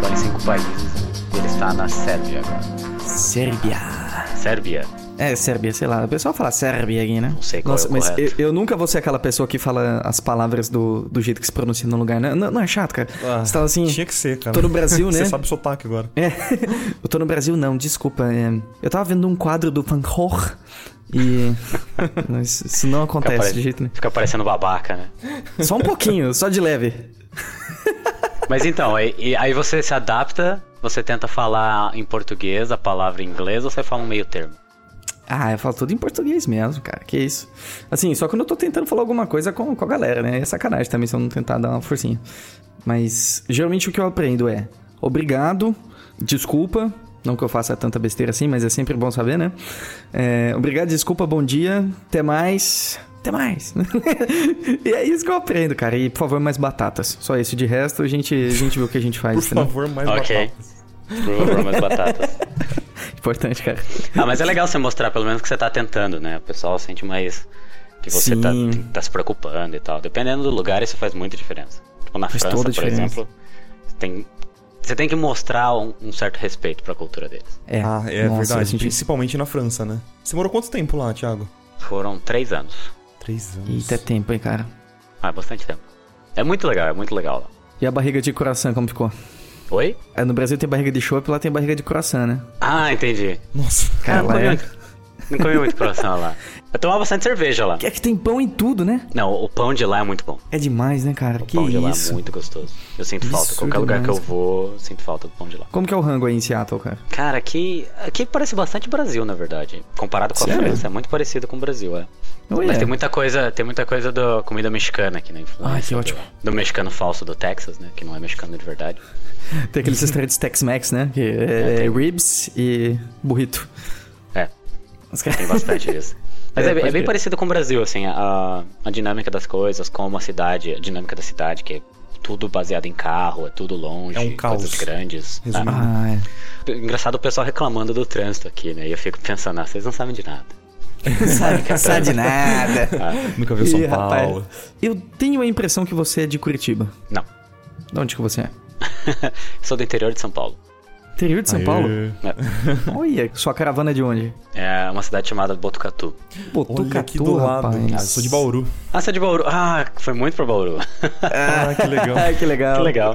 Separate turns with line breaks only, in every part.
morou em cinco países. Ele está na Sérvia agora.
Sérbia.
Sérvia?
É, Sérbia, sei lá. O pessoal fala Sérbia aqui, né?
Não sei qual
Nossa,
é o
mas eu,
correto.
eu nunca vou ser aquela pessoa que fala as palavras do, do jeito que se pronuncia no lugar. Não, não, não é chato, cara.
Ah,
Você fala assim.
Tinha que ser, cara.
Tô no Brasil, né?
Você sabe o sotaque agora.
É, eu tô no Brasil, não, desculpa. é, eu tava vendo um quadro do Van Gogh e. Isso, não acontece
pare-
de jeito nenhum.
fica parecendo babaca, né?
Só um pouquinho, só de leve.
Mas então, aí, e- aí você se adapta, você tenta falar em português a palavra em inglês ou você fala um meio termo?
Ah, eu falo tudo em português mesmo, cara. Que isso. Assim, só quando eu tô tentando falar alguma coisa com, com a galera, né? É sacanagem também se eu não tentar dar uma forcinha. Mas geralmente o que eu aprendo é obrigado, desculpa. Não que eu faça tanta besteira assim, mas é sempre bom saber, né? É, obrigado, desculpa, bom dia, até mais. Até mais. e é isso que eu aprendo, cara. E por favor, mais batatas. Só isso. De resto, a gente, a gente vê o que a gente faz.
Por
entendeu?
favor, mais
Ok.
batatas.
Por favor, mais batatas.
Importante, cara.
Ah, mas é legal você mostrar pelo menos que você tá tentando, né? O pessoal sente mais que você tá, tá se preocupando e tal. Dependendo do lugar, isso faz muita diferença. Tipo, na
Faz
França,
a
por
diferença.
exemplo, você tem, você tem que mostrar um, um certo respeito pra cultura deles.
É,
Ah, é
nossa,
verdade.
senti-
Principalmente na França, né? Você morou quanto tempo lá, Thiago?
Foram três anos.
Três anos.
Eita, é tempo, hein, cara.
Ah, é bastante tempo. É muito legal, é muito legal lá.
E a barriga de coração, como ficou?
Oi?
É, no Brasil tem barriga de chopp, lá tem barriga de coração, né?
Ah, entendi.
Nossa.
Cara,
Ah, não,
é...
não comi muito coração lá. Eu tomava bastante cerveja lá.
É que tem pão em tudo, né?
Não, o pão de lá é muito bom.
É demais, né, cara?
O
que
pão de lá é
isso.
muito gostoso. Eu sinto falta.
Absurdo
Qualquer lugar que eu vou, eu sinto falta do pão de lá.
Como que é o rango aí em Seattle, cara?
Cara, aqui, aqui parece bastante Brasil, na verdade. Comparado com a
Sério?
França, é muito parecido com o Brasil, é.
Oh,
Mas
yeah.
tem muita coisa, tem muita coisa da comida mexicana aqui na influência.
Ai, que ótimo.
Do, mexicano falso do Texas, né? Que não é mexicano de verdade.
Tem aqueles restaurantes Tex-Mex, né? Que é,
tem.
ribs e burrito.
É, tem bastante disso. Mas
É,
é, é bem parecido com o Brasil, assim, a, a dinâmica das coisas, como a cidade, a dinâmica da cidade, que é tudo baseado em carro, é tudo longe,
É um caos.
coisas grandes.
Resumindo.
Ah, é.
Engraçado o pessoal reclamando do trânsito aqui, né? E eu fico pensando, ah, vocês não sabem de nada.
Sabe, não sabe de nada.
Ah,
Nunca viu São
Ih, rapaz,
Paulo.
Eu tenho a impressão que você é de Curitiba.
não.
De onde que você é?
Sou do interior de São Paulo.
Interior de São
Aê.
Paulo?
É.
Olha, sua caravana é de onde?
É uma cidade chamada Botucatu.
Olha aqui
Botucatu,
do lado.
rapaz.
Ah, eu sou de Bauru.
Ah, você é de Bauru. Ah, foi muito pra Bauru.
Ah, que legal.
Ah, que legal.
que legal.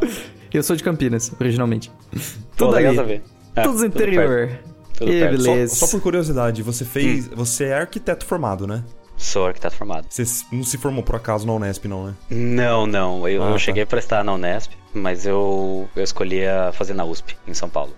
Eu sou de Campinas, originalmente.
Pô,
Tudo
legal
ali.
saber. É,
Todos
tudo
interior.
perto, tudo
Ih,
perto.
beleza.
Só, só por curiosidade, você fez.
Hum.
Você é arquiteto formado, né?
Sou arquiteto formado.
Você não se formou por acaso na Unesp, não, né?
Não, não. Eu,
Ah,
eu
tá.
cheguei a prestar na Unesp, mas eu, eu escolhi a fazer na USP, em São Paulo.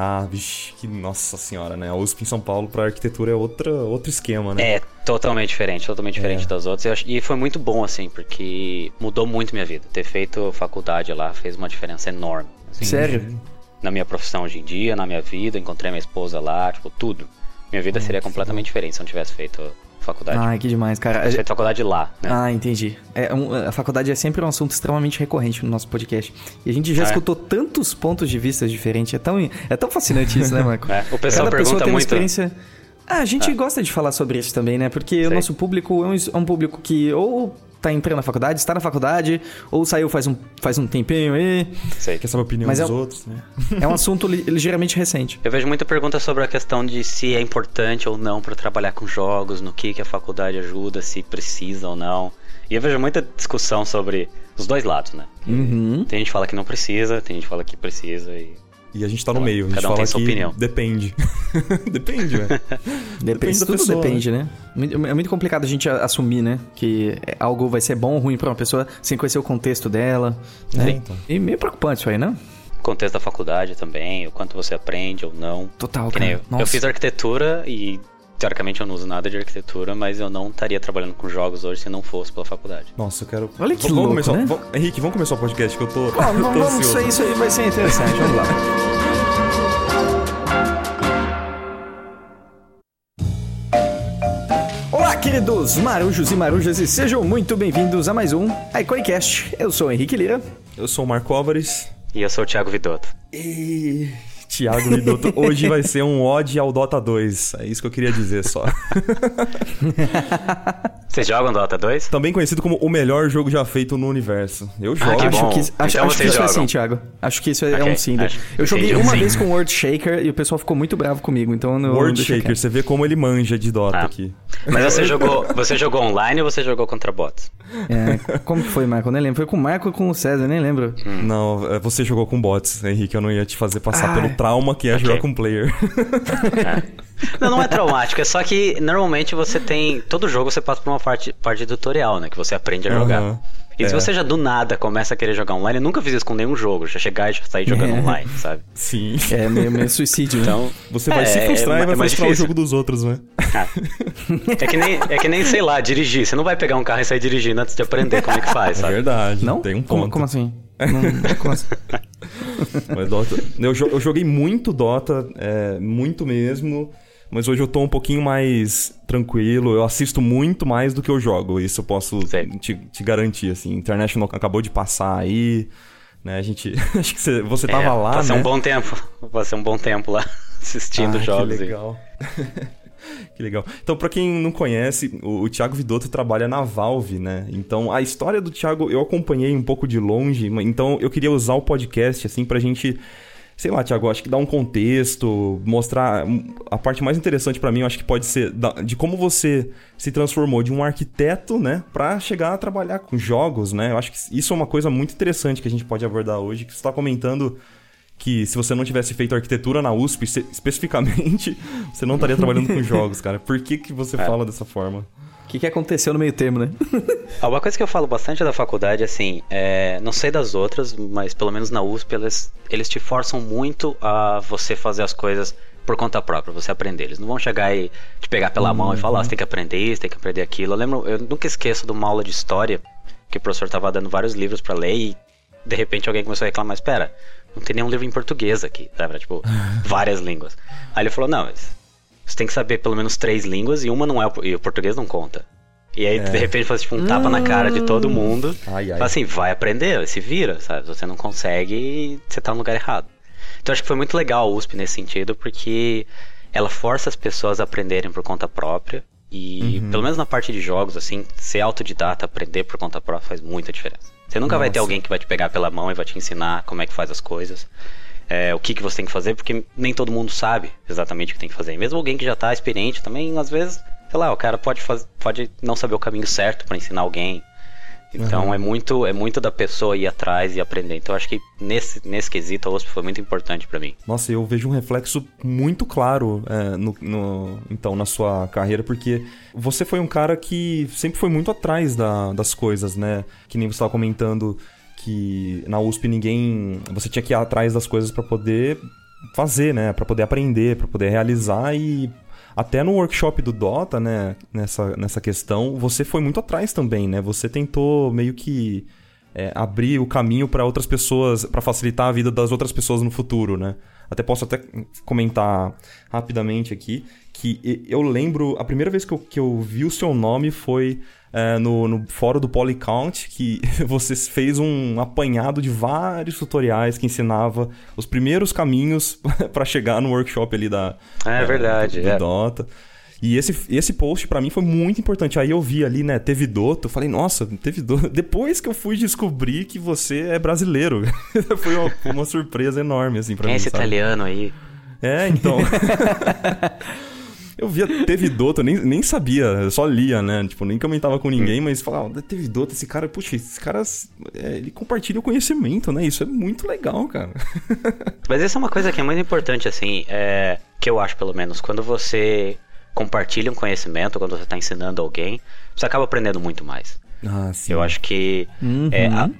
Ah, vixe, que nossa senhora, né? A USP em São Paulo pra arquitetura é outra, outro esquema, né?
É totalmente diferente, totalmente diferente
É.
das outras. E foi muito bom, assim, porque mudou muito minha vida. Ter feito faculdade lá fez uma diferença enorme. assim,
Sério?
na minha profissão hoje em dia, na minha vida, encontrei minha esposa lá, tipo, tudo. Minha vida seria completamente diferente se eu não tivesse feito faculdade.
Ai, que demais, cara.
feito faculdade lá, né?
Ah, entendi. É, um- a faculdade é sempre um assunto extremamente recorrente no nosso podcast. E a gente já
Ah, é?
escutou tantos pontos de vista diferentes. É tão, é tão fascinante isso, né, Marco?
É, o pessoal
Cada pessoa
pergunta
tem uma
muito-
experiência... Ah, a gente gosta de falar sobre isso também, né? Porque o
Sei.
nosso público é um, é um público que ou tá entrando na faculdade, está na faculdade, ou saiu faz um, faz um tempinho aí.
Sei.
Quer saber a opinião
Mas
dos
é-
outros, né?
É um assunto li- ligeiramente recente.
Eu vejo muita pergunta sobre a questão de se é importante ou não para trabalhar com jogos, no que, que a faculdade ajuda, se precisa ou não. E eu vejo muita discussão sobre os dois lados, né?
Uhum.
Tem gente que fala que não precisa, tem gente que fala que precisa e...
E a gente tá no meio. A gente
cada um
fala
tem sua
que
opinião.
depende. depende, velho.
Depende,
da
tudo
pessoa,
depende, né? Muito- É muito complicado a gente assumir, né? Que algo vai ser bom ou ruim pra uma pessoa sem conhecer o contexto dela. Né?
É, então.
E meio preocupante isso aí, né?
Contexto da faculdade também, o quanto você aprende ou não.
Total, cara.
eu. Eu fiz arquitetura e, teoricamente, eu não uso nada de arquitetura, mas eu não estaria trabalhando com jogos hoje se não fosse pela faculdade.
Nossa, eu quero.
Olha que
vamos
louco,
começar...
né?
vamos- Henrique, vamos começar o podcast que eu tô.
Bom,
eu tô
vamos,
ansioso.
isso, aí, isso aí vai ser interessante. Vamos lá. Olá, queridos marujos e marujas, e sejam muito bem-vindos a mais um iCoicast. Eu sou o Henrique Lira.
Eu sou o Marco Álvares.
E eu sou o Thiago Vidotto.
E
Thiago Vidotto, hoje vai ser um ode ao Dota 2. É isso que eu queria dizer só.
Vocês jogam Dota 2?
Também conhecido como o melhor jogo já feito no universo. Eu jogo.
Ah, que
acho
bom.
que, acho,
Então
acho que isso é sim, Thiago. Acho que isso é,
Ok,
um sim.
acho-
Eu joguei
entendi, um
uma
sim.
vez com o World Shaker e o pessoal ficou muito bravo comigo, então eu não
World Shaker, você vê como ele manja de Dota
Ah.
aqui.
Mas você jogou, você jogou online ou você jogou contra bots?
É, como que foi, Marco? Eu nem lembro. Foi com o Marco ou com o César, eu nem lembro.
Não, é, você jogou com bots, Henrique. Eu não ia te fazer passar
Ah,
pelo trauma que é
ok.
jogar com player.
Não, não é traumático, é só que normalmente você tem. Todo jogo você passa por uma parte, parte tutorial, né? Que você aprende a jogar.
Aham.
E se
É.
você já do nada começa a querer jogar online, eu nunca fiz isso com nenhum jogo, já chegar e já sair jogando
É.
online, sabe?
Sim.
É meio, meio suicídio, né?
Então.
Você vai
é,
se frustrar
é,
e vai
é mais
frustrar o jogo dos outros, né?
Ah. É que, nem, é que nem, sei lá, dirigir. Você não vai pegar um carro e sair dirigindo antes de aprender como é que faz,
É
sabe?
verdade.
Não?
Tem um
como,
ponto.
como assim? Não, como assim?
Mas Dota- eu, jo- eu joguei muito Dota, é, muito mesmo. Mas hoje eu tô um pouquinho mais tranquilo. Eu assisto muito mais do que eu jogo. Isso eu posso te, te garantir, assim. International acabou de passar aí. Né? A gente. Acho que você, você tava
É,
lá,
Passei
né?
um bom tempo. Passei um bom tempo lá assistindo
Ah,
jogos.
Que
e-
legal. que legal. Então, pra quem não conhece, o, o Thiago Vidotto trabalha na Valve, né? Então, a história do Thiago eu acompanhei um pouco de longe, então eu queria usar o podcast, assim, pra gente. Sei lá, Thiago, acho que dar um contexto, mostrar. hum, A parte mais interessante pra mim, eu acho que pode ser de como você se transformou de um arquiteto, né, pra chegar a trabalhar com jogos, né? Eu acho que isso é uma coisa muito interessante que a gente pode abordar hoje, que você tá comentando que se você não tivesse feito arquitetura na USP, especificamente, você não estaria trabalhando com jogos, cara. Por que, que você fala dessa forma?
O que, que aconteceu no meio termo, né?
Ah, Uma coisa que eu falo bastante da faculdade, assim, é, não sei das outras, mas pelo menos na USP eles, eles te forçam muito a você fazer as coisas por conta própria, você aprender. Eles não vão chegar e te pegar pela mão e falar, ó, você tem que aprender isso, tem que aprender aquilo. Eu lembro, eu nunca esqueço de uma aula de história que o professor tava dando vários livros pra ler e de repente alguém começou a reclamar, espera, não tem nenhum livro em português aqui, sabe? Era, Tipo, várias línguas. Aí ele falou, não, você tem que saber pelo menos três línguas e uma não é o, e o português não conta. E aí, de repente, faz tipo um tapa na cara de todo mundo.
Ai, ai.
Fala assim, vai aprender, se vira, sabe? Você não consegue, você tá no lugar errado. Então acho que foi muito legal a USP nesse sentido, porque ela força as pessoas a aprenderem por conta própria. E
Uhum.
pelo menos na parte de jogos, assim, ser autodidata, aprender por conta própria faz muita diferença. Você nunca vai ter
Nossa.
alguém que vai te pegar pela mão e vai te ensinar como é que faz as coisas. é, o que, que você tem que fazer, porque nem todo mundo sabe exatamente o que tem que fazer. E mesmo alguém que já tá experiente também, às vezes, sei lá, o cara pode, faz, pode não saber o caminho certo para ensinar alguém. Então
Uhum.
é muito é muito da pessoa ir atrás e aprender. Então acho que nesse, nesse quesito a USP foi muito importante para mim.
Nossa, eu vejo um reflexo muito claro é, no, no- então, na sua carreira, porque você foi um cara que sempre foi muito atrás da- das coisas, né? Que nem você estava comentando que na USP ninguém. Você tinha que ir atrás das coisas para poder fazer, né? Para poder aprender, para poder realizar e. Até no workshop do Dota, né, nessa, nessa questão, você foi muito atrás também, né? Você tentou meio que é, abrir o caminho para outras pessoas, para facilitar a vida das outras pessoas no futuro, né? Até posso até comentar rapidamente aqui que eu lembro a primeira vez que eu, que eu vi o seu nome foi é, no, no fórum do Polycount, que você fez um apanhado de vários tutoriais que ensinava os primeiros caminhos para chegar no workshop ali da
É verdade,
do,
é.
Dota. E esse, esse post pra mim foi muito importante. Aí eu vi ali, né, teve Dota, eu falei, nossa, teve Dota. Depois que eu fui descobrir que você é brasileiro. foi uma, uma surpresa enorme, assim, pra
Quem é
mim.
esse
sabe?
italiano aí?
É, então. Eu via teve Dota, eu nem, nem sabia, eu só lia, né? Tipo, nem comentava com ninguém, mas falava, teve Dota, esse cara, puxa, esse cara, é, ele compartilha o conhecimento, né? Isso é muito legal, cara.
Mas essa é uma coisa que é muito importante, assim, é, que eu acho pelo menos, quando você compartilha um conhecimento, quando você está ensinando alguém, você acaba aprendendo muito mais.
Ah, sim.
Eu acho que
Uhum.
é, a-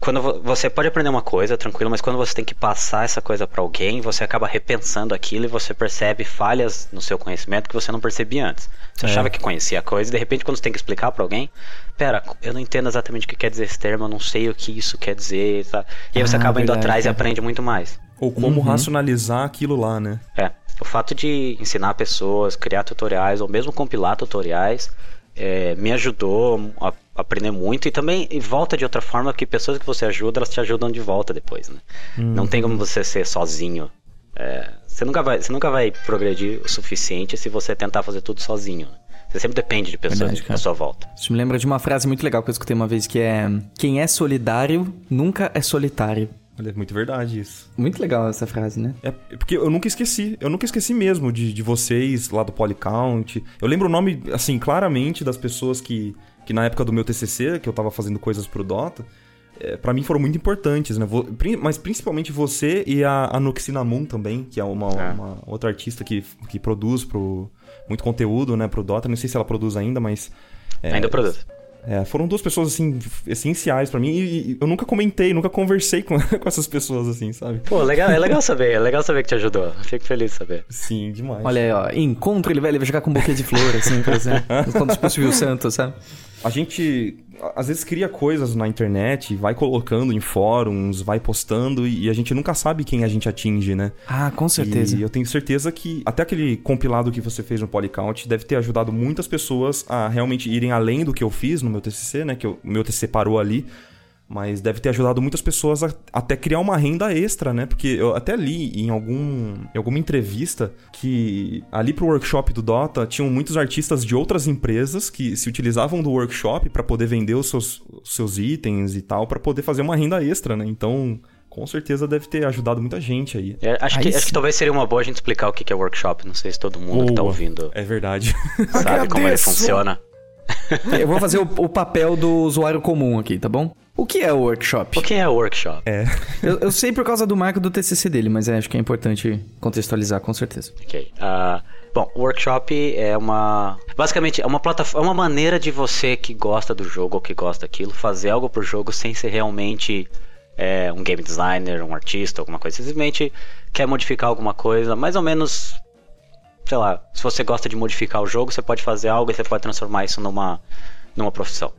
quando vo- você pode aprender uma coisa, tranquilo, mas quando você tem que passar essa coisa para alguém, você acaba repensando aquilo e você percebe falhas no seu conhecimento que você não percebia antes. Você
É.
achava que conhecia a coisa e de repente quando você tem que explicar para alguém, pera, eu não entendo exatamente o que quer dizer esse termo, eu não sei o que isso quer dizer, tá? E aí você
Ah,
acaba indo
verdade,
atrás e
é.
aprende muito mais.
Ou como racionalizar aquilo lá, né?
É, o fato de ensinar pessoas, criar tutoriais ou mesmo compilar tutoriais é, me ajudou a aprender muito e também e volta de outra forma que pessoas que você ajuda elas te ajudam de volta depois, né? Não tem como você ser sozinho É, você, nunca vai, você nunca vai progredir o suficiente se você tentar fazer tudo sozinho. Né? Você sempre depende de pessoas
Verdade,
à sua volta.
Isso me lembra de uma frase muito legal que eu escutei uma vez que é: Quem é solidário nunca é solitário.
Olha, é muito verdade isso.
Muito legal essa frase, né?
É porque eu nunca esqueci, eu nunca esqueci mesmo de, de vocês lá do Polycount. Eu lembro o nome, assim, claramente das pessoas que, que na época do meu TCC, que eu tava fazendo coisas pro Dota, é, para mim foram muito importantes, né? Mas principalmente você e a, a Noxinamun também, que é uma,
É.
uma outra artista que, que produz pro, muito conteúdo, né, pro Dota. Não sei se ela produz ainda, mas... é,
Ainda produz.
é, foram duas pessoas, assim, essenciais pra mim e, eu nunca comentei, nunca conversei com, com essas pessoas, assim, sabe?
Pô, legal, é legal saber, é legal saber que te ajudou. Fico feliz de saber.
Sim, demais.
Olha aí, ó. Encontro, ele vai, ele vai chegar com um buquê de flor, assim, por exemplo. Quando o Silvio Santos, sabe?
A gente às vezes cria coisas na internet, vai colocando em fóruns, vai postando e a gente nunca sabe quem a gente atinge, né?
Ah, com certeza.
E eu tenho certeza que até aquele compilado que você fez no Polycount deve ter ajudado muitas pessoas a realmente irem além do que eu fiz no meu TCC, né? Que o meu TCC parou ali. Mas deve ter ajudado muitas pessoas a até criar uma renda extra, né? Porque eu até li em, algum, em alguma entrevista que ali pro workshop do Dota tinham muitos artistas de outras empresas que se utilizavam do workshop para poder vender os seus, os seus itens e tal, para poder fazer uma renda extra, né? Então, com certeza deve ter ajudado muita gente aí.
É, acho,
Aí
que, acho que talvez seria uma boa a gente explicar o que é workshop. Não sei se todo mundo que tá
Boa.
ouvindo
É verdade.
sabe como ele funciona.
Eu vou fazer o, o papel do usuário comum aqui, tá bom? O que é o workshop?
O que é workshop?
Eu, eu sei por causa do marco do TCC dele, mas é, acho que é importante contextualizar, com certeza.
Ok. Ah, bom, o workshop é uma. Basicamente, é uma plataforma. É uma maneira de você que gosta do jogo ou que gosta daquilo fazer algo pro jogo sem ser realmente é, um game designer, um artista, alguma coisa. Você simplesmente quer modificar alguma coisa, mais ou menos. Sei lá, se você gosta de modificar o jogo, você pode fazer algo e você pode transformar isso numa, numa profissão.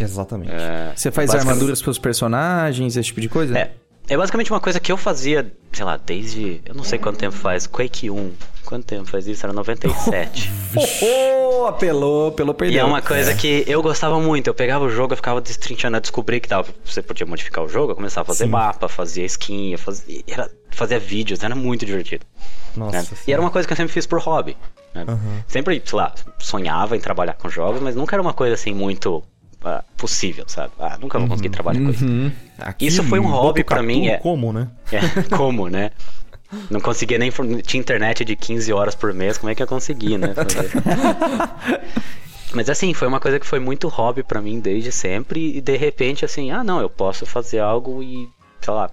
Exatamente.
Você faz
Basicamente-
armaduras pros personagens, esse tipo de coisa?
É. É basicamente uma coisa que eu fazia, sei lá, desde. Eu não sei quanto tempo faz. Quake 1. Quanto tempo faz isso? Era 97.
Oh, apelou, apelou, perdeu.
E é uma coisa que eu gostava muito. Eu pegava o jogo, eu ficava destrinchando a descobrir que tava, você podia modificar o jogo. Eu começava a fazer
Sim.
mapa, fazia skin, eu fazia, era, fazia vídeos, era muito divertido.
Nossa.
né? E era uma coisa que eu sempre fiz por hobby. né? Sempre, sei lá, sonhava em trabalhar com jogos, mas nunca era uma coisa assim muito ah, possível, sabe? Ah, nunca vou conseguir trabalhar com isso.
Uhum.
Aqui
Isso foi um hobby pra
Botucatu,
mim, é.
Como, né?
É, como, né? Não conseguia nem. Tinha internet de 15 horas por mês, como é que eu consegui, né? Mas assim, foi uma coisa que foi muito hobby pra mim desde sempre. E de repente, assim, ah, não, eu posso fazer algo e, sei lá,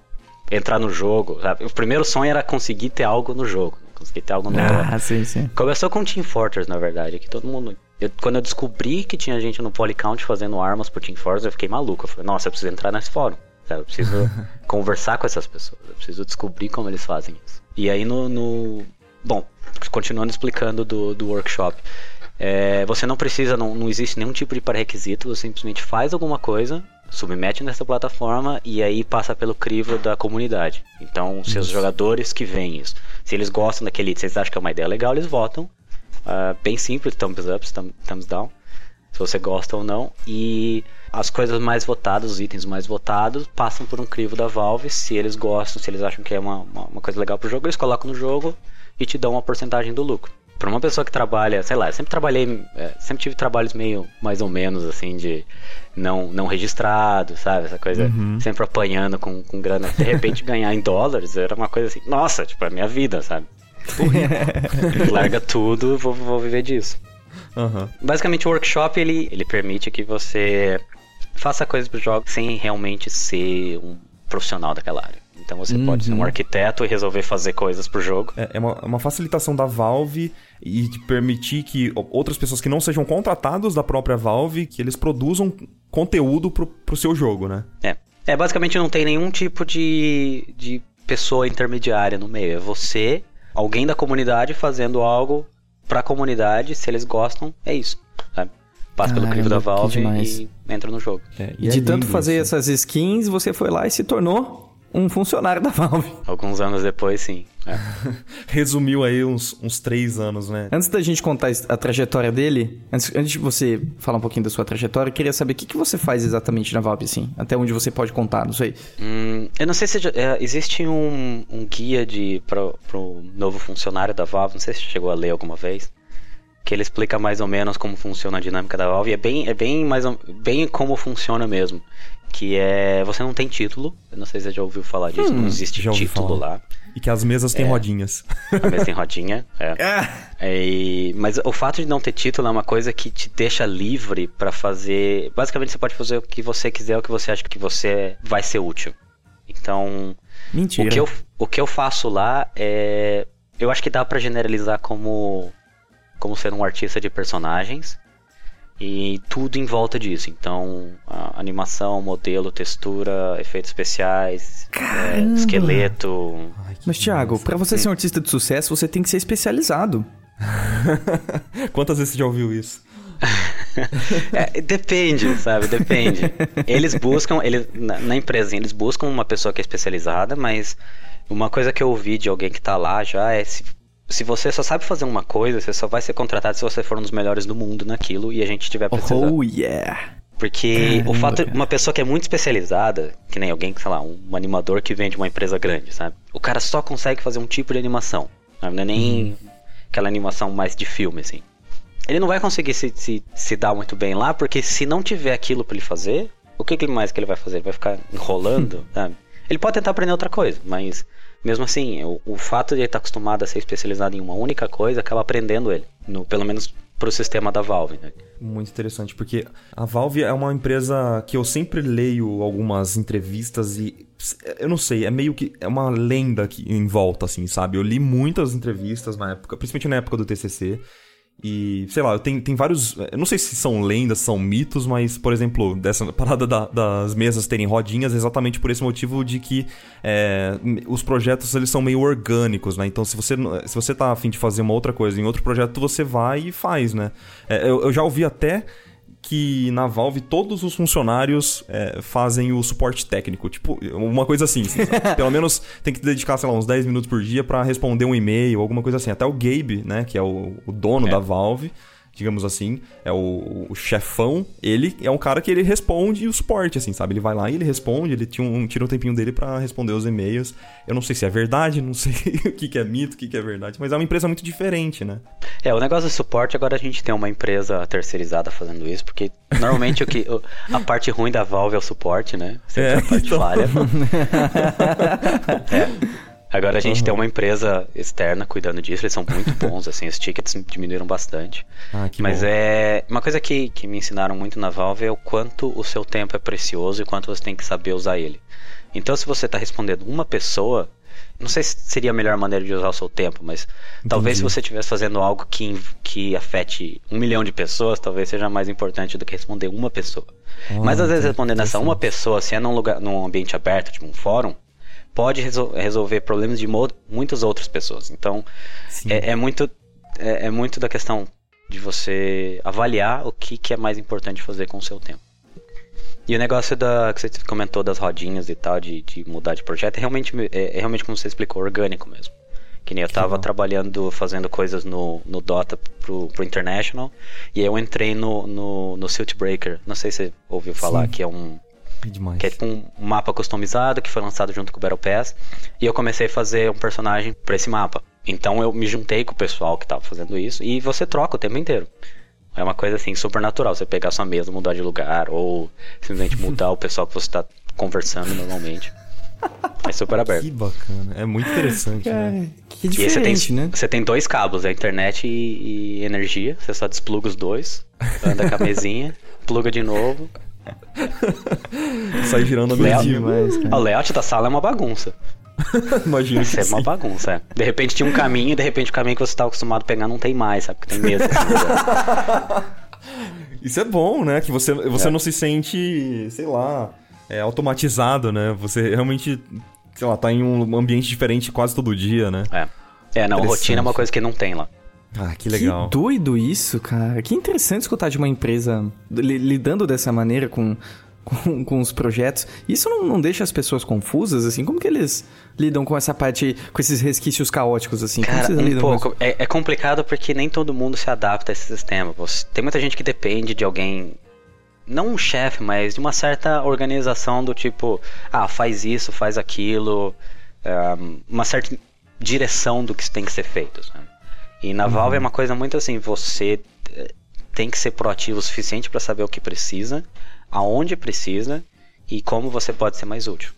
entrar no jogo. sabe? O primeiro sonho era conseguir ter algo no jogo. Conseguir ter algo no.
Ah, sim, sim.
Começou com Team Fortress, na verdade, que todo mundo. Eu- quando eu descobri que tinha gente no Polycount fazendo armas pro Team Fortress, eu fiquei maluco. Eu falei, nossa, eu preciso entrar nesse fórum. Eu preciso conversar com essas pessoas. Eu preciso descobrir como eles fazem isso. E aí no. no- Bom, continuando explicando do, do workshop. é, você não precisa, não, não existe nenhum tipo de pré-requisito, você simplesmente faz alguma coisa, submete nessa plataforma e aí passa pelo crivo da comunidade. Então, seus jogadores que veem isso. Se eles gostam daquele, se eles acham que é uma ideia legal, eles votam. Ah, bem simples, thumbs up, thumb- thumbs down. Se você gosta ou não. E as coisas mais votadas, os itens mais votados, passam por um crivo da Valve. Se eles gostam, se eles acham que é uma, uma, uma coisa legal pro jogo, eles colocam no jogo e te dão uma porcentagem do lucro. Para uma pessoa que trabalha, sei lá, eu sempre trabalhei, é, sempre tive trabalhos meio mais ou menos assim de não não registrado, sabe? Essa coisa sempre apanhando com, com grana. De repente ganhar em dólares era uma coisa assim, nossa, tipo, é a minha vida, sabe? Larga tudo, vou, vou viver disso.
Aham.
Basicamente, o workshop ele, ele permite que você faça coisas para jogos sem realmente ser um profissional daquela área. Então você pode ser um arquiteto e resolver fazer coisas pro jogo.
É é uma, é uma facilitação da Valve e de permitir que outras pessoas que não sejam contratados da própria Valve, que eles produzam conteúdo pro, pro seu jogo, né?
É. É, basicamente não tem nenhum tipo de, de pessoa intermediária no meio. É você, alguém da comunidade fazendo algo pra comunidade, se eles gostam, é isso. Sabe? Passa pelo crivo da Valve e entra no jogo.
É,
E
é
de tanto
lindo
fazer
isso.
essas skins, você foi lá e se tornou um funcionário da Valve.
Alguns anos depois, sim. É.
Resumiu aí uns, uns três anos, né?
Antes da gente contar a trajetória dele, antes, antes de você falar um pouquinho da sua trajetória, eu queria saber o que, que você faz exatamente na Valve, assim? Até onde você pode contar, não sei.
Hum, eu não sei se é, existe um, um guia de para o novo funcionário da Valve, não sei se chegou a ler alguma vez que ele explica mais ou menos como funciona a dinâmica da Valve. E é bem, é bem, mais, bem como funciona mesmo. Que é. Você não tem título. Eu não sei se você já ouviu falar disso. Hum, não existe título falar. lá.
E que as mesas têm é, rodinhas.
A mesa tem rodinha, é. é mas o fato de não ter título é uma coisa que te deixa livre para fazer. Basicamente, você pode fazer o que você quiser, o que você acha que você vai ser útil. Então.
Mentira.
O que eu, o que eu faço lá é. Eu acho que dá para generalizar como como ser um artista de personagens e tudo em volta disso. Então, animação, modelo, textura, efeitos especiais, é, esqueleto.
Ai, Mas, Thiago, para você ser um artista de sucesso, você tem que ser especializado.
Quantas vezes você já ouviu isso?
é, depende, sabe? Depende. Eles buscam, eles, na, na empresa, eles buscam uma pessoa que é especializada, mas uma coisa que eu ouvi de alguém que tá lá já é se se você só sabe fazer uma coisa, você só vai ser contratado se você for um dos melhores do mundo naquilo e a gente tiver precisando.
Oh, yeah!
Porque Caramba, o fato de uma pessoa que é muito especializada, que nem alguém, sei lá, um animador que vem de uma empresa grande, sabe? O cara só consegue fazer um tipo de animação. Não é nem uhum. aquela animação mais de filme, assim. Ele não vai conseguir se, se, se dar muito bem lá, porque se não tiver aquilo para ele fazer, o que, que mais que ele vai fazer? Ele vai ficar enrolando, sabe? Ele pode tentar aprender outra coisa, mas mesmo assim, o, o fato de ele estar acostumado a ser especializado em uma única coisa acaba aprendendo ele, no, pelo menos para o sistema da Valve. Né?
Muito interessante, porque a Valve é uma empresa que eu sempre leio algumas entrevistas e eu não sei, é meio que é uma lenda aqui em volta, assim, sabe? Eu li muitas entrevistas na época, principalmente na época do TCC, e, sei lá, tem, tem vários. Eu não sei se são lendas, são mitos, mas, por exemplo, dessa parada da, das mesas terem rodinhas, exatamente por esse motivo de que é, os projetos eles são meio orgânicos, né? Então, se você, se você tá afim de fazer uma outra coisa em outro projeto, você vai e faz, né? É, eu, eu já ouvi até que na Valve todos os funcionários é, fazem o suporte técnico. Tipo, uma coisa assim. assim pelo menos tem que dedicar, sei lá, uns 10 minutos por dia para responder um e-mail, alguma coisa assim. Até o Gabe, né, que é o, o dono é. da Valve, digamos assim, é o, o, chefão, ele é um cara que ele responde o suporte, assim, sabe? Ele vai lá e ele responde, ele tira um, tira um tempinho dele para responder os e-mails. Eu não sei se é verdade, não sei o que, que é mito, o que, que é verdade, mas é uma empresa muito diferente, né?
É, o negócio do suporte, agora a gente tem uma empresa terceirizada fazendo isso, porque normalmente o que, a parte ruim da Valve é o suporte, né? Sempre é, a parte então... falha. é. Agora a gente uhum. tem uma empresa externa cuidando disso, eles são muito bons, assim, os tickets diminuíram bastante.
Ah,
Mas
bom.
é. Uma coisa que, que me ensinaram muito na Valve é o quanto o seu tempo é precioso e quanto você tem que saber usar ele. Então, se você está respondendo uma pessoa, não sei se seria a melhor maneira de usar o seu tempo, mas Entendi. talvez se você estivesse fazendo algo que, que afete um milhão de pessoas, talvez seja mais importante do que responder uma pessoa. Oh, mas às vezes respondendo essa uma pessoa, se é num lugar, num ambiente aberto, tipo um fórum, pode resol resolver problemas de muitas outras pessoas. Então, é, é, muito, é, é, muito da questão de você avaliar o que, que é mais importante fazer com o seu tempo. E o negócio da, que você comentou das rodinhas e tal, de, de mudar de projeto, é realmente, é, é realmente como você explicou, orgânico mesmo. Que nem eu estava trabalhando, fazendo coisas no, no Dota pro, pro International, e aí eu entrei no, no, no Silt Breaker. Não sei se você ouviu falar, Sim. que é um,
Demais.
Que é tipo um mapa customizado que foi lançado junto com o Battle Pass. E eu comecei a fazer um personagem para esse mapa. Então eu me juntei com o pessoal que tava fazendo isso e você troca o tempo inteiro. É uma coisa assim super natural, você pegar sua mesa, mudar de lugar ou simplesmente mudar o pessoal que você tá conversando normalmente. É super aberto.
Que bacana, é muito interessante, Cara, né?
Que diferente,
você tem,
né?
Você tem dois cabos, a é internet e, e energia, você só despluga os dois, anda com a mesinha, pluga de novo,
Sai girando a mesa.
O layout da sala é uma bagunça.
Imagina
que é uma bagunça, é. De repente tinha um caminho e de repente o caminho que você estava acostumado a pegar não tem mais, sabe? Porque tem mesa. Assim,
Isso é bom, né? Que você, você é. não se sente, sei lá, é, automatizado, né? Você realmente, sei lá, tá em um ambiente diferente quase todo dia, né?
É. É, não, rotina é uma coisa que não tem lá.
Ah, que legal.
Que doido isso, cara. Que interessante escutar de uma empresa lidando dessa maneira com com, com os projetos. Isso não, não deixa as pessoas confusas, assim? Como que eles lidam com essa parte, com esses resquícios caóticos, assim?
Cara,
Como
um
lidam
pouco. É, é, complicado porque nem todo mundo se adapta a esse sistema. Tem muita gente que depende de alguém, não um chefe, mas de uma certa organização do tipo, ah, faz isso, faz aquilo, um, uma certa direção do que tem que ser feito. Sabe? E na uhum. Valve é uma coisa muito assim, você eh, tem que ser proativo o suficiente para saber o que precisa, aonde precisa e como você pode ser mais útil.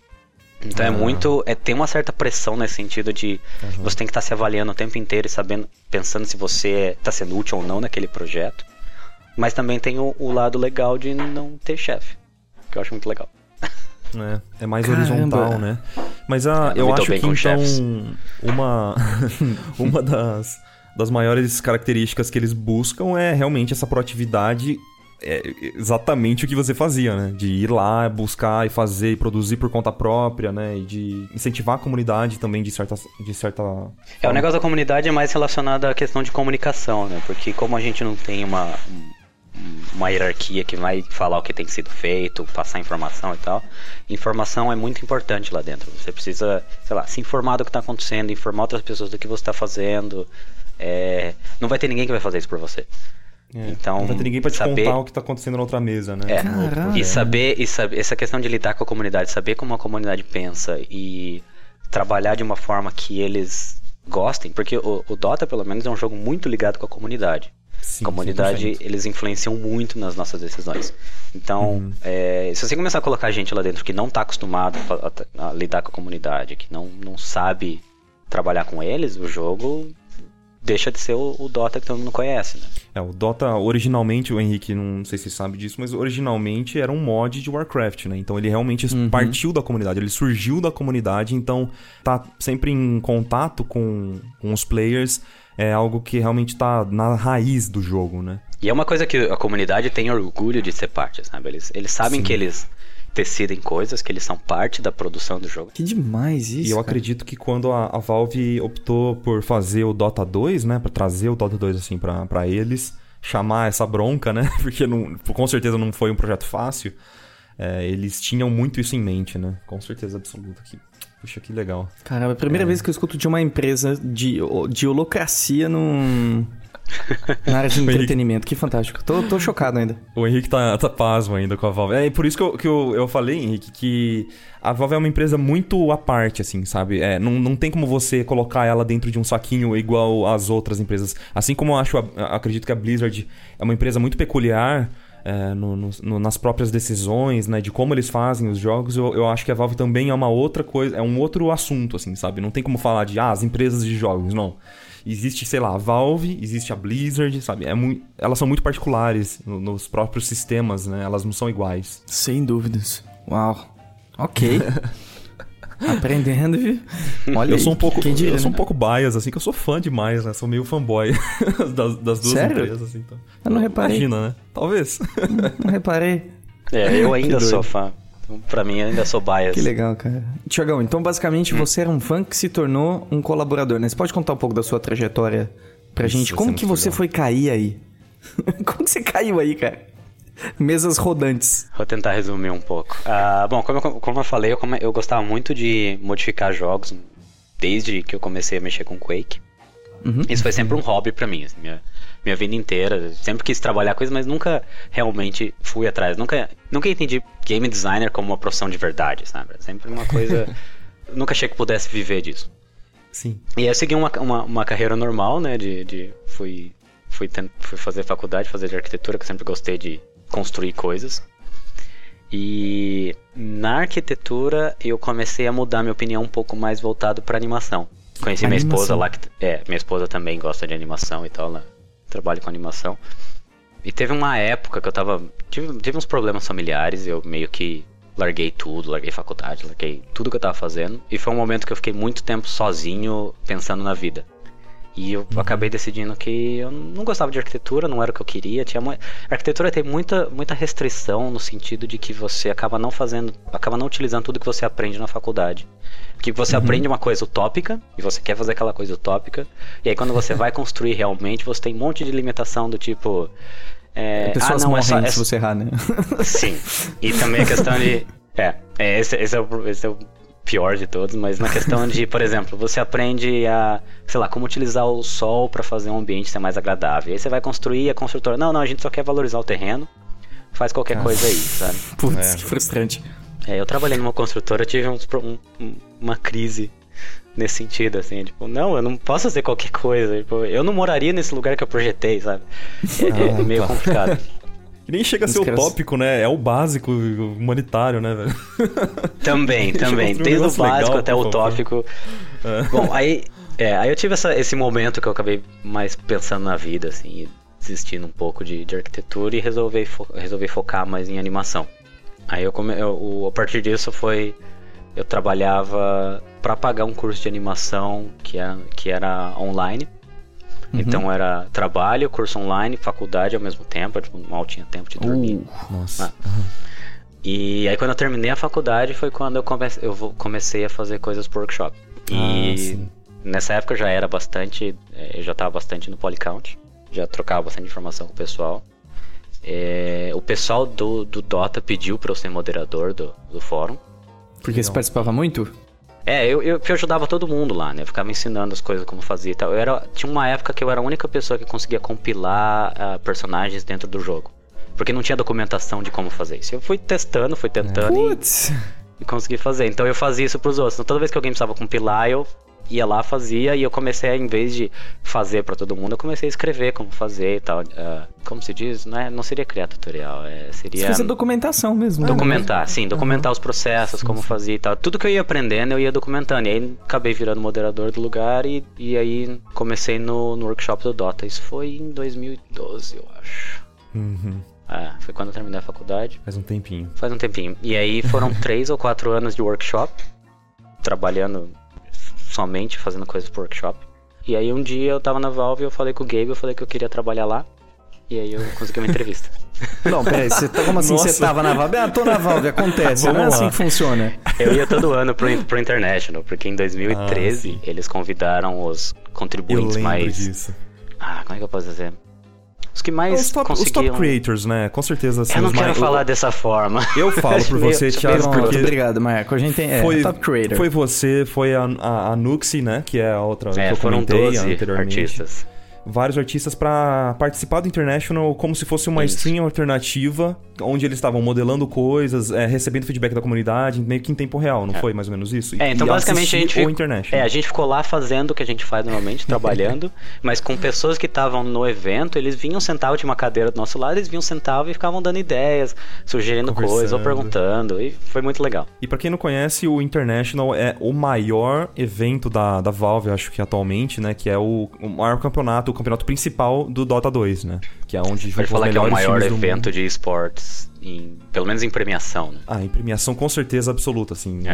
Então é ah. muito. É, tem uma certa pressão nesse sentido de uhum. você tem que estar tá se avaliando o tempo inteiro e sabendo, pensando se você está sendo útil ou não naquele projeto. Mas também tem o, o lado legal de não ter chefe. Que eu acho muito legal.
É, é mais Caramba. horizontal, né? Mas a, ah, eu acho que então chefes. uma, uma das, das maiores características que eles buscam é realmente essa proatividade é exatamente o que você fazia, né? De ir lá, buscar e fazer e produzir por conta própria, né? E de incentivar a comunidade também de certa. De certa
é, o negócio da comunidade é mais relacionado à questão de comunicação, né? Porque como a gente não tem uma, uma hierarquia que vai falar o que tem sido feito, passar informação e tal, informação é muito importante lá dentro. Você precisa, sei lá, se informar do que está acontecendo, informar outras pessoas do que você está fazendo. É... Não vai ter ninguém que vai fazer isso por você.
É, então, não vai ter ninguém pra te saber... contar o que tá acontecendo na outra mesa, né?
É, e saber, e saber, essa questão de lidar com a comunidade, saber como a comunidade pensa e trabalhar de uma forma que eles gostem, porque o, o Dota, pelo menos, é um jogo muito ligado com a comunidade. Sim, a comunidade, 100%. eles influenciam muito nas nossas decisões. Então, uhum. é, se você começar a colocar gente lá dentro que não está acostumado a, a, lidar com a comunidade, que não, não sabe trabalhar com eles, o jogo deixa de ser o, o, Dota que todo mundo conhece, né?
É, o Dota originalmente, o Henrique, não sei se você sabe disso, mas originalmente era um mod de Warcraft, né? Então ele realmente uhum. partiu da comunidade, ele surgiu da comunidade, então tá sempre em contato com, com os players, é algo que realmente tá na raiz do jogo, né?
E é uma coisa que a comunidade tem orgulho de ser parte, sabe? Eles, eles sabem Sim. que eles decidem coisas, que eles são parte da produção do jogo.
Que demais isso.
E eu cara. acredito que quando a, a, Valve optou por fazer o Dota 2, né, para trazer o Dota 2 assim para eles, chamar essa bronca, né? Porque não, com certeza não foi um projeto fácil. É, eles tinham muito isso em mente, né? Com certeza absoluta. Que, puxa, que legal.
Caramba, é a primeira é. vez que eu escuto de uma empresa de, de holocracia num, Na área de entretenimento, que fantástico. Tô, tô chocado ainda.
O Henrique tá, tá pasmo ainda com a Valve. É por isso que eu, que eu, eu falei, Henrique, que a Valve é uma empresa muito à parte, assim, sabe? É, não, não tem como você colocar ela dentro de um saquinho igual às outras empresas. Assim como eu acho, acredito que a Blizzard é uma empresa muito peculiar. É, no, no, nas próprias decisões, né, de como eles fazem os jogos, eu, eu acho que a Valve também é uma outra coisa, é um outro assunto, assim, sabe? Não tem como falar de, ah, as empresas de jogos, não. Existe, sei lá, a Valve, existe a Blizzard, sabe? É muito, elas são muito particulares no, nos próprios sistemas, né? Elas não são iguais.
Sem dúvidas. Uau. Ok. Aprendendo, viu?
Olha eu sou um pouco, diria, eu sou um né? pouco bias, assim, que eu sou fã demais, né? Sou meio fanboy das, das duas
Sério?
empresas, assim. Então.
Eu não reparei.
Imagina, né? Talvez.
Não, não reparei.
É, eu ainda sou fã. Então, pra mim, ainda sou bias.
Que legal, cara. Tiagão, então basicamente hum. você era um fã que se tornou um colaborador, né? Você pode contar um pouco da sua trajetória pra Isso, gente? Como que você legal. foi cair aí? como que você caiu aí, cara? Mesas rodantes.
Vou tentar resumir um pouco. Uh, bom, como eu, como eu falei, eu, come, eu gostava muito de modificar jogos desde que eu comecei a mexer com Quake. Uhum. Isso foi sempre um hobby para mim. Assim, minha, minha vida inteira. Sempre quis trabalhar com isso, mas nunca realmente fui atrás. Nunca, nunca entendi game designer como uma profissão de verdade, sabe? Sempre uma coisa. nunca achei que pudesse viver disso.
Sim.
E aí eu segui uma, uma, uma carreira normal, né? De, de fui, fui, fui fazer faculdade, fazer de arquitetura, que eu sempre gostei de construir coisas. E na arquitetura eu comecei a mudar minha opinião um pouco mais voltado para animação. Conheci animação. minha esposa lá, que é, minha esposa também gosta de animação e tal, ela trabalho com animação. E teve uma época que eu tava. Tive, tive uns problemas familiares, eu meio que larguei tudo, larguei faculdade, larguei tudo que eu tava fazendo. E foi um momento que eu fiquei muito tempo sozinho pensando na vida. E eu uhum. acabei decidindo que eu não gostava de arquitetura, não era o que eu queria. Tinha uma... A arquitetura tem muita, muita restrição no sentido de que você acaba não fazendo, acaba não utilizando tudo que você aprende na faculdade. Porque você uhum. aprende uma coisa utópica e você quer fazer aquela coisa utópica, e aí quando você vai construir realmente, você tem um monte de limitação do tipo É,
Pessoas
ah, não,
morrem
é só, é
se você errar, né?
Sim. E também a questão de. É, é, esse, esse, é o, esse é o pior de todos, mas na questão de, por exemplo, você aprende a, sei lá, como utilizar o sol para fazer um ambiente ser mais agradável. E aí você vai construir a construtora. Não, não, a gente só quer valorizar o terreno. Faz qualquer coisa aí, sabe?
Putz,
É.
que frustrante.
É, eu trabalhei numa construtora, eu tive uns um- um- uma crise nesse sentido, assim, tipo, não, eu não posso fazer qualquer coisa. tipo, eu não moraria nesse lugar que eu projetei, sabe? É, é
Ah,
meio
tá.
complicado.
E nem chega a ser
caras-
utópico, né? É o básico humanitário, né, velho?
Também, também.
um
Desde o
negócio legal,
básico até o utópico.
É.
Bom, aí, é, aí eu tive essa- esse momento que eu acabei mais pensando na vida, assim, desistindo um pouco de, de arquitetura e resolvi, fo- resolvi focar mais em animação. Aí eu, come, eu a partir disso foi. Eu trabalhava para pagar um curso de animação que era, que era online.
Uhum.
Então era trabalho, curso online, faculdade ao mesmo tempo, eu, tipo, mal tinha tempo de dormir.
Uh,
Nossa.
E aí quando eu terminei a faculdade foi quando eu comecei, eu vou- comecei a fazer coisas pro workshop. E
Ah,
nessa época eu já era bastante, eh, eu já estava bastante no Polycount, já trocava bastante informação com o pessoal. Eh, o pessoal do, do Dota pediu para eu ser moderador do, do fórum.
porque você participava muito?
É, eu, eu, eu ajudava todo mundo lá, né? Eu ficava ensinando as coisas como fazia e tal. Eu era, tinha uma época que eu era a única pessoa que conseguia compilar ah, personagens dentro do jogo. Porque não tinha documentação de como fazer isso. Eu fui testando, fui tentando e,
Putz.
e consegui fazer. Então eu fazia isso pros outros. Então toda vez que alguém precisava compilar, eu ia lá, fazia. E eu comecei, a, em vez de fazer pra todo mundo, eu comecei a escrever como fazer e tal. Ah, como se diz? Não, é, não seria criar tutorial, é,
Você
seria...
a documentação mesmo. né?
Documentar, sim, documentar os processos, como fazia e tal. Tudo que eu ia aprendendo, eu ia documentando. E aí acabei virando moderador do lugar e, e aí comecei no, no workshop do Dota. Isso foi em 2012, eu acho.
Uhum.
É, foi quando eu terminei a faculdade.
Faz um tempinho.
Faz um tempinho. E aí foram três ou quatro anos de workshop, trabalhando somente fazendo coisas pro workshop. E aí um dia eu tava na Valve, eu falei com o Gabe, eu falei que eu queria trabalhar lá. E aí eu consegui uma entrevista.
Não, peraí, você, tá- como assim
Nossa.
você tava na Valve? Ah, tô na Valve, acontece.
Vamos
não é assim
lá.
que funciona.
Eu ia todo ano pro, pro International, porque em
Ah,
2013
sim.
eles convidaram os contribuintes mais.
disso.
Ah, como é que eu posso dizer? Os que mais
Os top, os
conseguiam.
top creators, né? Com certeza. Assim,
eu não
os
quero
mais-
falar dessa forma.
Eu falo por você, Thiago, porque
Obrigado, Marco. A gente tem. É,
foi,
top creator.
foi você, foi a, a, a Nuxi, né? Que é a outra que
É,
eu
foram
comentei
12
anteriormente.
artistas.
Vários artistas pra participar do International como se fosse uma
Isso.
stream alternativa, onde eles estavam modelando coisas, é, recebendo feedback da comunidade, meio que em tempo real, não foi mais ou menos isso?
É, então
E
basicamente a gente, ficou,
International.
é, a gente ficou lá fazendo o que a gente faz normalmente, trabalhando, mas com pessoas que estavam no evento, eles vinham sentavam, tinha uma cadeira do nosso lado, eles vinham sentavam e ficavam dando ideias, sugerindo coisas ou perguntando, e foi muito legal.
E pra quem não conhece, o International é o maior evento da, da Valve, acho que atualmente, né? Que é o, o maior campeonato, campeonato principal do Dota 2, né? Que é onde os
falar que é o maior evento de esportes, em- pelo menos em premiação, né?
Ah, em premiação com certeza absoluta, assim.
É.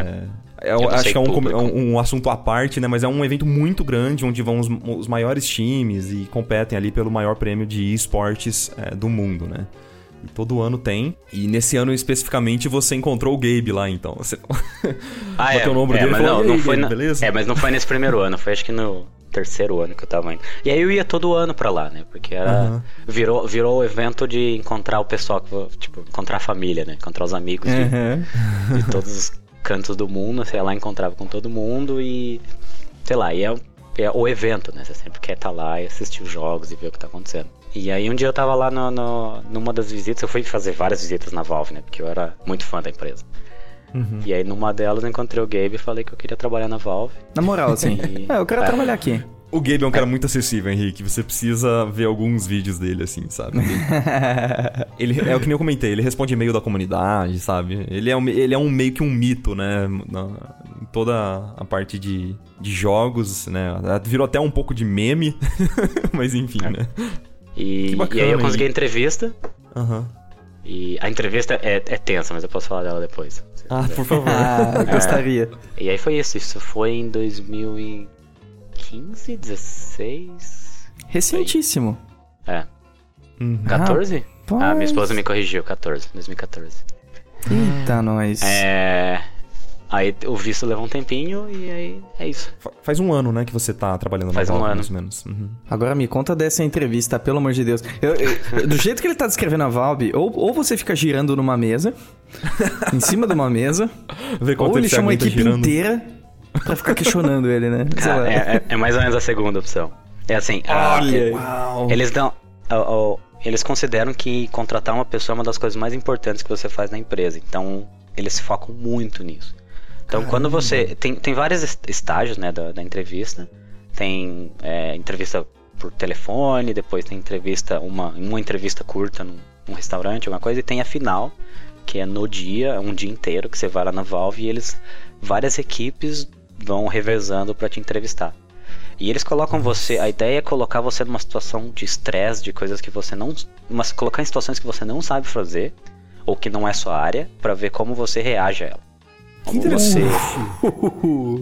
É. É, acho que é um,
público.
um, um assunto à parte, né? Mas é um evento muito grande, onde vão os, os maiores times e competem ali pelo maior prêmio de esportes é, do mundo, né? E todo ano tem. E nesse ano especificamente você encontrou o Gabe lá, então. Você...
Ah,
Bateu no ombro
é,
dele
mas
falou,
não,
"E
não foi na-
beleza?"
É, mas não foi nesse primeiro ano, foi acho que no terceiro ano que eu tava indo. E aí eu ia todo ano pra lá, né? Porque era.
Aham.
Virou, virou o evento de encontrar o pessoal, tipo, encontrar a família, né? Encontrar os amigos de,
Uhum.
de todos os cantos do mundo. Sei lá, encontrava com todo mundo e. Sei lá, e é, é o evento, né? Você sempre quer estar lá e assistir os jogos e ver o que tá acontecendo. E aí um dia eu tava lá no, no- numa das visitas, eu fui fazer várias visitas na Valve, né? Porque eu era muito fã da empresa.
Uhum.
E aí numa delas eu encontrei o Gabe e falei que eu queria trabalhar na Valve.
Na moral, assim.
E-
É, eu quero
É.
trabalhar aqui.
O Gabe é um cara muito acessível, Henrique. Você precisa ver alguns vídeos dele, assim, sabe? Ele é o que nem eu comentei, ele responde e-mail da comunidade, sabe? Ele é, um, ele é um meio que um mito, né? Na- em toda a parte de, de jogos, né? Virou até um pouco de meme, mas enfim,
É.
né?
E,
bacana,
e aí eu consegui a entrevista.
Aham.
E a entrevista é, é tensa, mas eu posso falar dela depois.
Ah, por favor.
ah, eu gostaria.
E aí foi isso. Isso foi em 2015, 16.
Recentíssimo.
É.
Uhum.
14?
Rapaz.
Ah, minha esposa me corrigiu, 14, 2014.
Eita, nós.
É. Aí o visto leva um tempinho e aí é isso.
Fa- Faz um ano, né, que você tá trabalhando
Faz
na
um
Valve,
ano.
mais ou menos. Uhum.
Agora me conta dessa entrevista, pelo amor de Deus. Eu- eu- do jeito que ele tá descrevendo a Valve, ou, ou você fica girando numa mesa, em cima de uma mesa, ou ele chama a equipe
girando.
inteira pra ficar questionando ele, né? Sei
Ah,
lá.
é, é- é mais ou menos a segunda opção. É assim, a-
Olha.
Uau.
eles dão. ó, ó, eles consideram que contratar uma pessoa é uma das coisas mais importantes que você faz na empresa. Então, eles se focam muito nisso. Então, quando você. Tem, tem vários est- estágios né, da, da entrevista. Tem é, entrevista por telefone, depois tem entrevista, uma, uma entrevista curta num, num restaurante, alguma coisa, e tem a final, que é no dia, um dia inteiro, que você vai lá na Valve e eles. Várias equipes vão revezando para te entrevistar. E eles colocam você. A ideia é colocar você numa situação de estresse, de coisas que você não. Mas colocar em situações que você não sabe fazer, ou que não é sua área, para ver como você reage a ela.
Que interessante.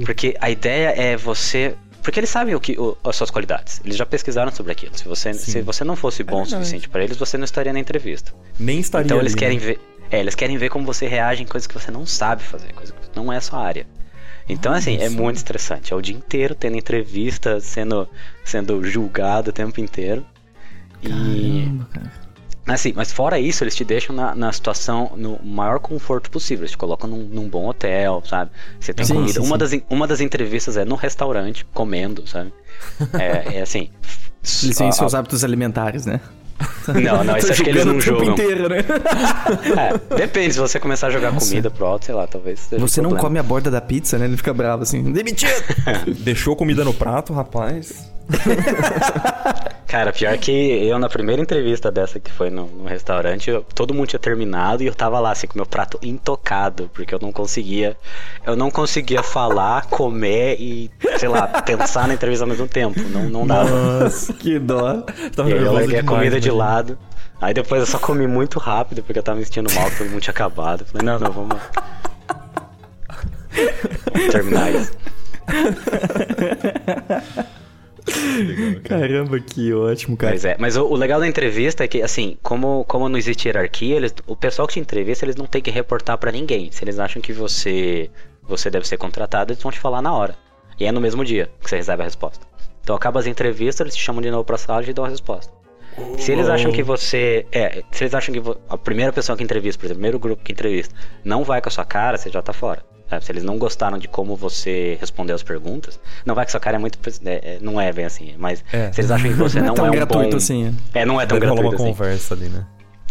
Porque a ideia é você. Porque eles sabem o que, o- as suas qualidades. Eles já pesquisaram sobre aquilo. Se você, se você não fosse bom o
verdade.
suficiente para eles, você não estaria na entrevista.
Nem estaria
Então eles
ali,
querem
né?
ver. É, eles querem ver como você reage em coisas que você não sabe fazer, coisa que não é a sua área. Então, assim, é muito estressante. É o dia inteiro tendo entrevista, sendo, sendo julgado o tempo inteiro. E.
Caramba, cara.
Assim, mas fora isso, eles te deixam na, na situação, no maior conforto possível. Eles te colocam num, num bom hotel, sabe? Você tem
Sim,
comida.
sim,
uma,
sim.
Das, uma das entrevistas é no restaurante, comendo, sabe? É, é assim.
Eles têm seus hábitos alimentares, né?
Não, não, isso acho que eles não
o tempo
julgam.
inteiro, né?
É, depende, se você começar a jogar
Nossa.
comida pro alto, sei lá, talvez. seja um
Você não
problema.
come a borda da pizza, né? Ele fica bravo assim. Demitido!
Deixou comida no prato, rapaz.
Cara, pior que eu na primeira entrevista dessa que foi no, no restaurante, eu- todo mundo tinha terminado e eu tava lá assim com meu prato intocado, porque eu não conseguia, eu não conseguia falar, comer e, sei lá, pensar na entrevista ao mesmo tempo, não, não dava.
Nossa, que dó.
Tava
E eu larguei a comida de lado. Aí depois eu só comi muito rápido, porque eu tava me sentindo mal, todo mundo tinha acabado. Falei, não, não, vamos. terminar isso.
Caramba, que ótimo, cara.
Pois é, mas o, o legal da entrevista é que, assim, como, como não existe hierarquia, eles, o pessoal que te entrevista, eles não tem que reportar pra ninguém. Se eles acham que você, você deve ser contratado, eles vão te falar na hora. E é no mesmo dia que você recebe a resposta. Então acaba as entrevistas, eles te chamam de novo pra sala e te dão a resposta. Se eles acham que você. É, se eles acham que a primeira pessoa que entrevista, por exemplo, o primeiro grupo que entrevista, não vai com a sua cara, você já tá fora. Sabe? Se eles não gostaram de como você respondeu as perguntas, não vai a sua cara é muito. é, é, não é bem assim, mas
É.
se eles acham que você
Não é
não,
tão
é um
gratuito
bom.
assim.
É, não é tão
Deve
gratuito
uma
assim.
conversa ali, né?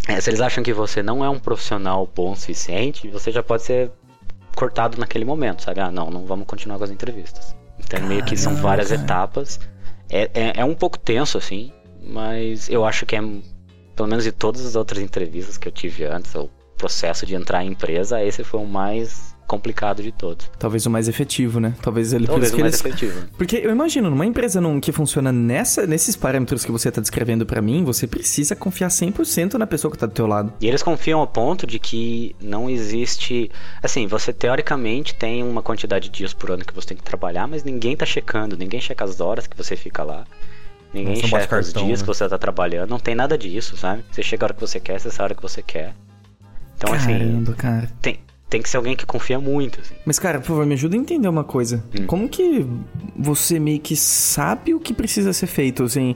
É, se eles acham que você não é um profissional bom o suficiente, você já pode ser cortado naquele momento, sabe? Ah, não, não vamos continuar com as entrevistas. Então meio que são
Caramba,
várias
cara.
etapas. É, é, é um pouco tenso, assim, mas eu acho que é, pelo menos de todas as outras entrevistas que eu tive antes, o processo de entrar em empresa, esse foi o mais complicado de todos.
Talvez o mais efetivo, né? Talvez ele
Talvez
por
o mais
eles...
efetivo.
Porque eu imagino, numa empresa num, que funciona nessa, nesses parâmetros que você tá descrevendo pra mim, você precisa confiar 100% na pessoa que tá do teu lado.
E eles confiam ao ponto de que não existe. Assim, você teoricamente tem uma quantidade de dias por ano que você tem que trabalhar, mas ninguém tá checando, ninguém checa as horas que você fica lá. Ninguém checa os
cartão,
dias
né?
que você tá trabalhando, não tem nada disso, sabe? Você chega a hora que você quer, você sai a hora que você quer. Então, assim,
Caramba, cara.
tem, tem que ser alguém que confia muito, assim.
Mas, cara, por favor, me ajuda a entender uma coisa.
Hum.
Como que você meio que sabe o que precisa ser feito, assim...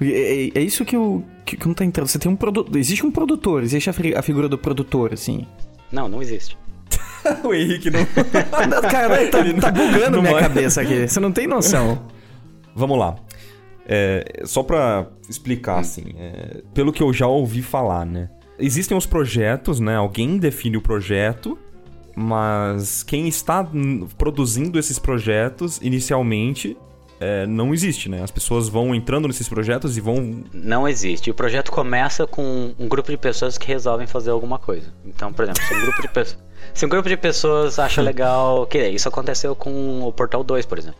É, é- é isso que eu... Que, que não tá entrando. Você tem um produtor... Existe um produtor, existe a, fi- a figura do produtor, assim.
Não, não existe.
o Henrique não.
Cara, tá, tá bugando
não
minha
vai.
cabeça aqui. Você não tem noção.
Vamos lá. É, só pra explicar, assim, é, pelo que eu já ouvi falar, né? Existem os projetos, né? Alguém define o projeto, mas quem está produzindo esses projetos inicialmente é, não existe, né? As pessoas vão entrando nesses projetos e vão.
Não existe. O projeto começa com um grupo de pessoas que resolvem fazer alguma coisa. Então, por exemplo, se um grupo de pessoas. Se um grupo de pessoas acha legal. Que isso aconteceu com o Portal 2, por exemplo.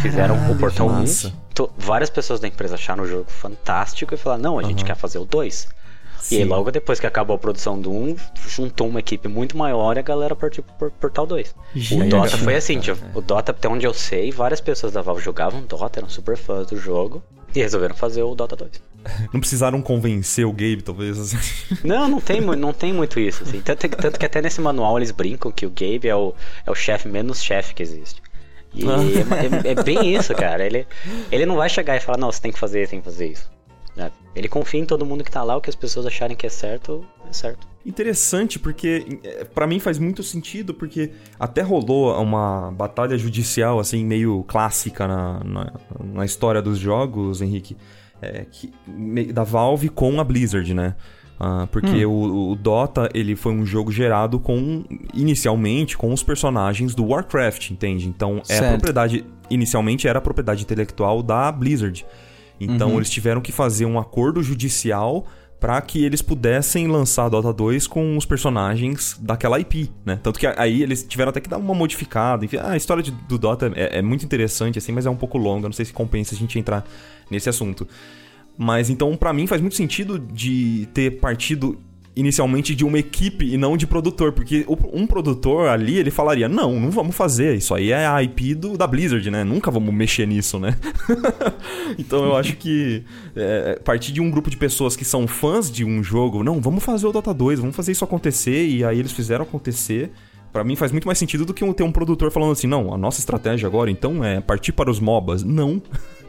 Fizeram o
Caralho,
Portal
que
1.
massa.
to- Várias pessoas da empresa acharam o jogo fantástico e falaram: não, a gente
Aham.
quer fazer o 2. E aí,
Sim.
logo depois que acabou a produção do 1, juntou uma equipe muito maior e a galera partiu pro Portal 2. O. Dota foi assim,
É,
tipo, o Dota, até onde eu sei, várias pessoas da Valve jogavam Dota, eram super fãs do jogo. E resolveram fazer o Dota 2.
Não precisaram convencer o Gabe, talvez. Assim.
Não, não tem, não tem muito isso. Assim. Tanto, tanto, que até nesse manual eles brincam que o Gabe é o, é o chefe menos chefe que existe. E ah. é, é, é, bem isso, cara. Ele, ele não vai chegar e falar, não, você tem que fazer, tem que fazer isso. É, ele confia em todo mundo que tá lá, o que as pessoas acharem que é certo, é certo.
Interessante, porque é, para mim faz muito sentido, porque até rolou uma batalha judicial, assim, meio clássica na, na, na história dos jogos, Henrique, é, que, da Valve com a Blizzard, né? Uh, porque hum. o, o, Dota ele foi um jogo gerado com inicialmente com os personagens do Warcraft, entende? Então é a propriedade inicialmente era a propriedade intelectual da Blizzard. Então uhum. eles tiveram que fazer um acordo judicial para que eles pudessem lançar Dota 2 com os personagens daquela IP, né? Tanto que aí eles tiveram até que dar uma modificada. Enfim, a história de, do Dota é, é, muito interessante, assim, mas é um pouco longa. Não sei se compensa a gente entrar nesse assunto. Mas então, para mim, faz muito sentido de ter partido inicialmente de uma equipe e não de produtor, porque um produtor ali, ele falaria, não, não vamos fazer, isso aí é a IP do, da Blizzard, né? Nunca vamos mexer nisso, né? então eu acho que é, partir de um grupo de pessoas que são fãs de um jogo, não, vamos fazer o Dota 2, vamos fazer isso acontecer, e aí eles fizeram acontecer. Para mim faz muito mais sentido do que ter um produtor falando assim, não, a nossa estratégia agora então é partir para os MOBAs. Não.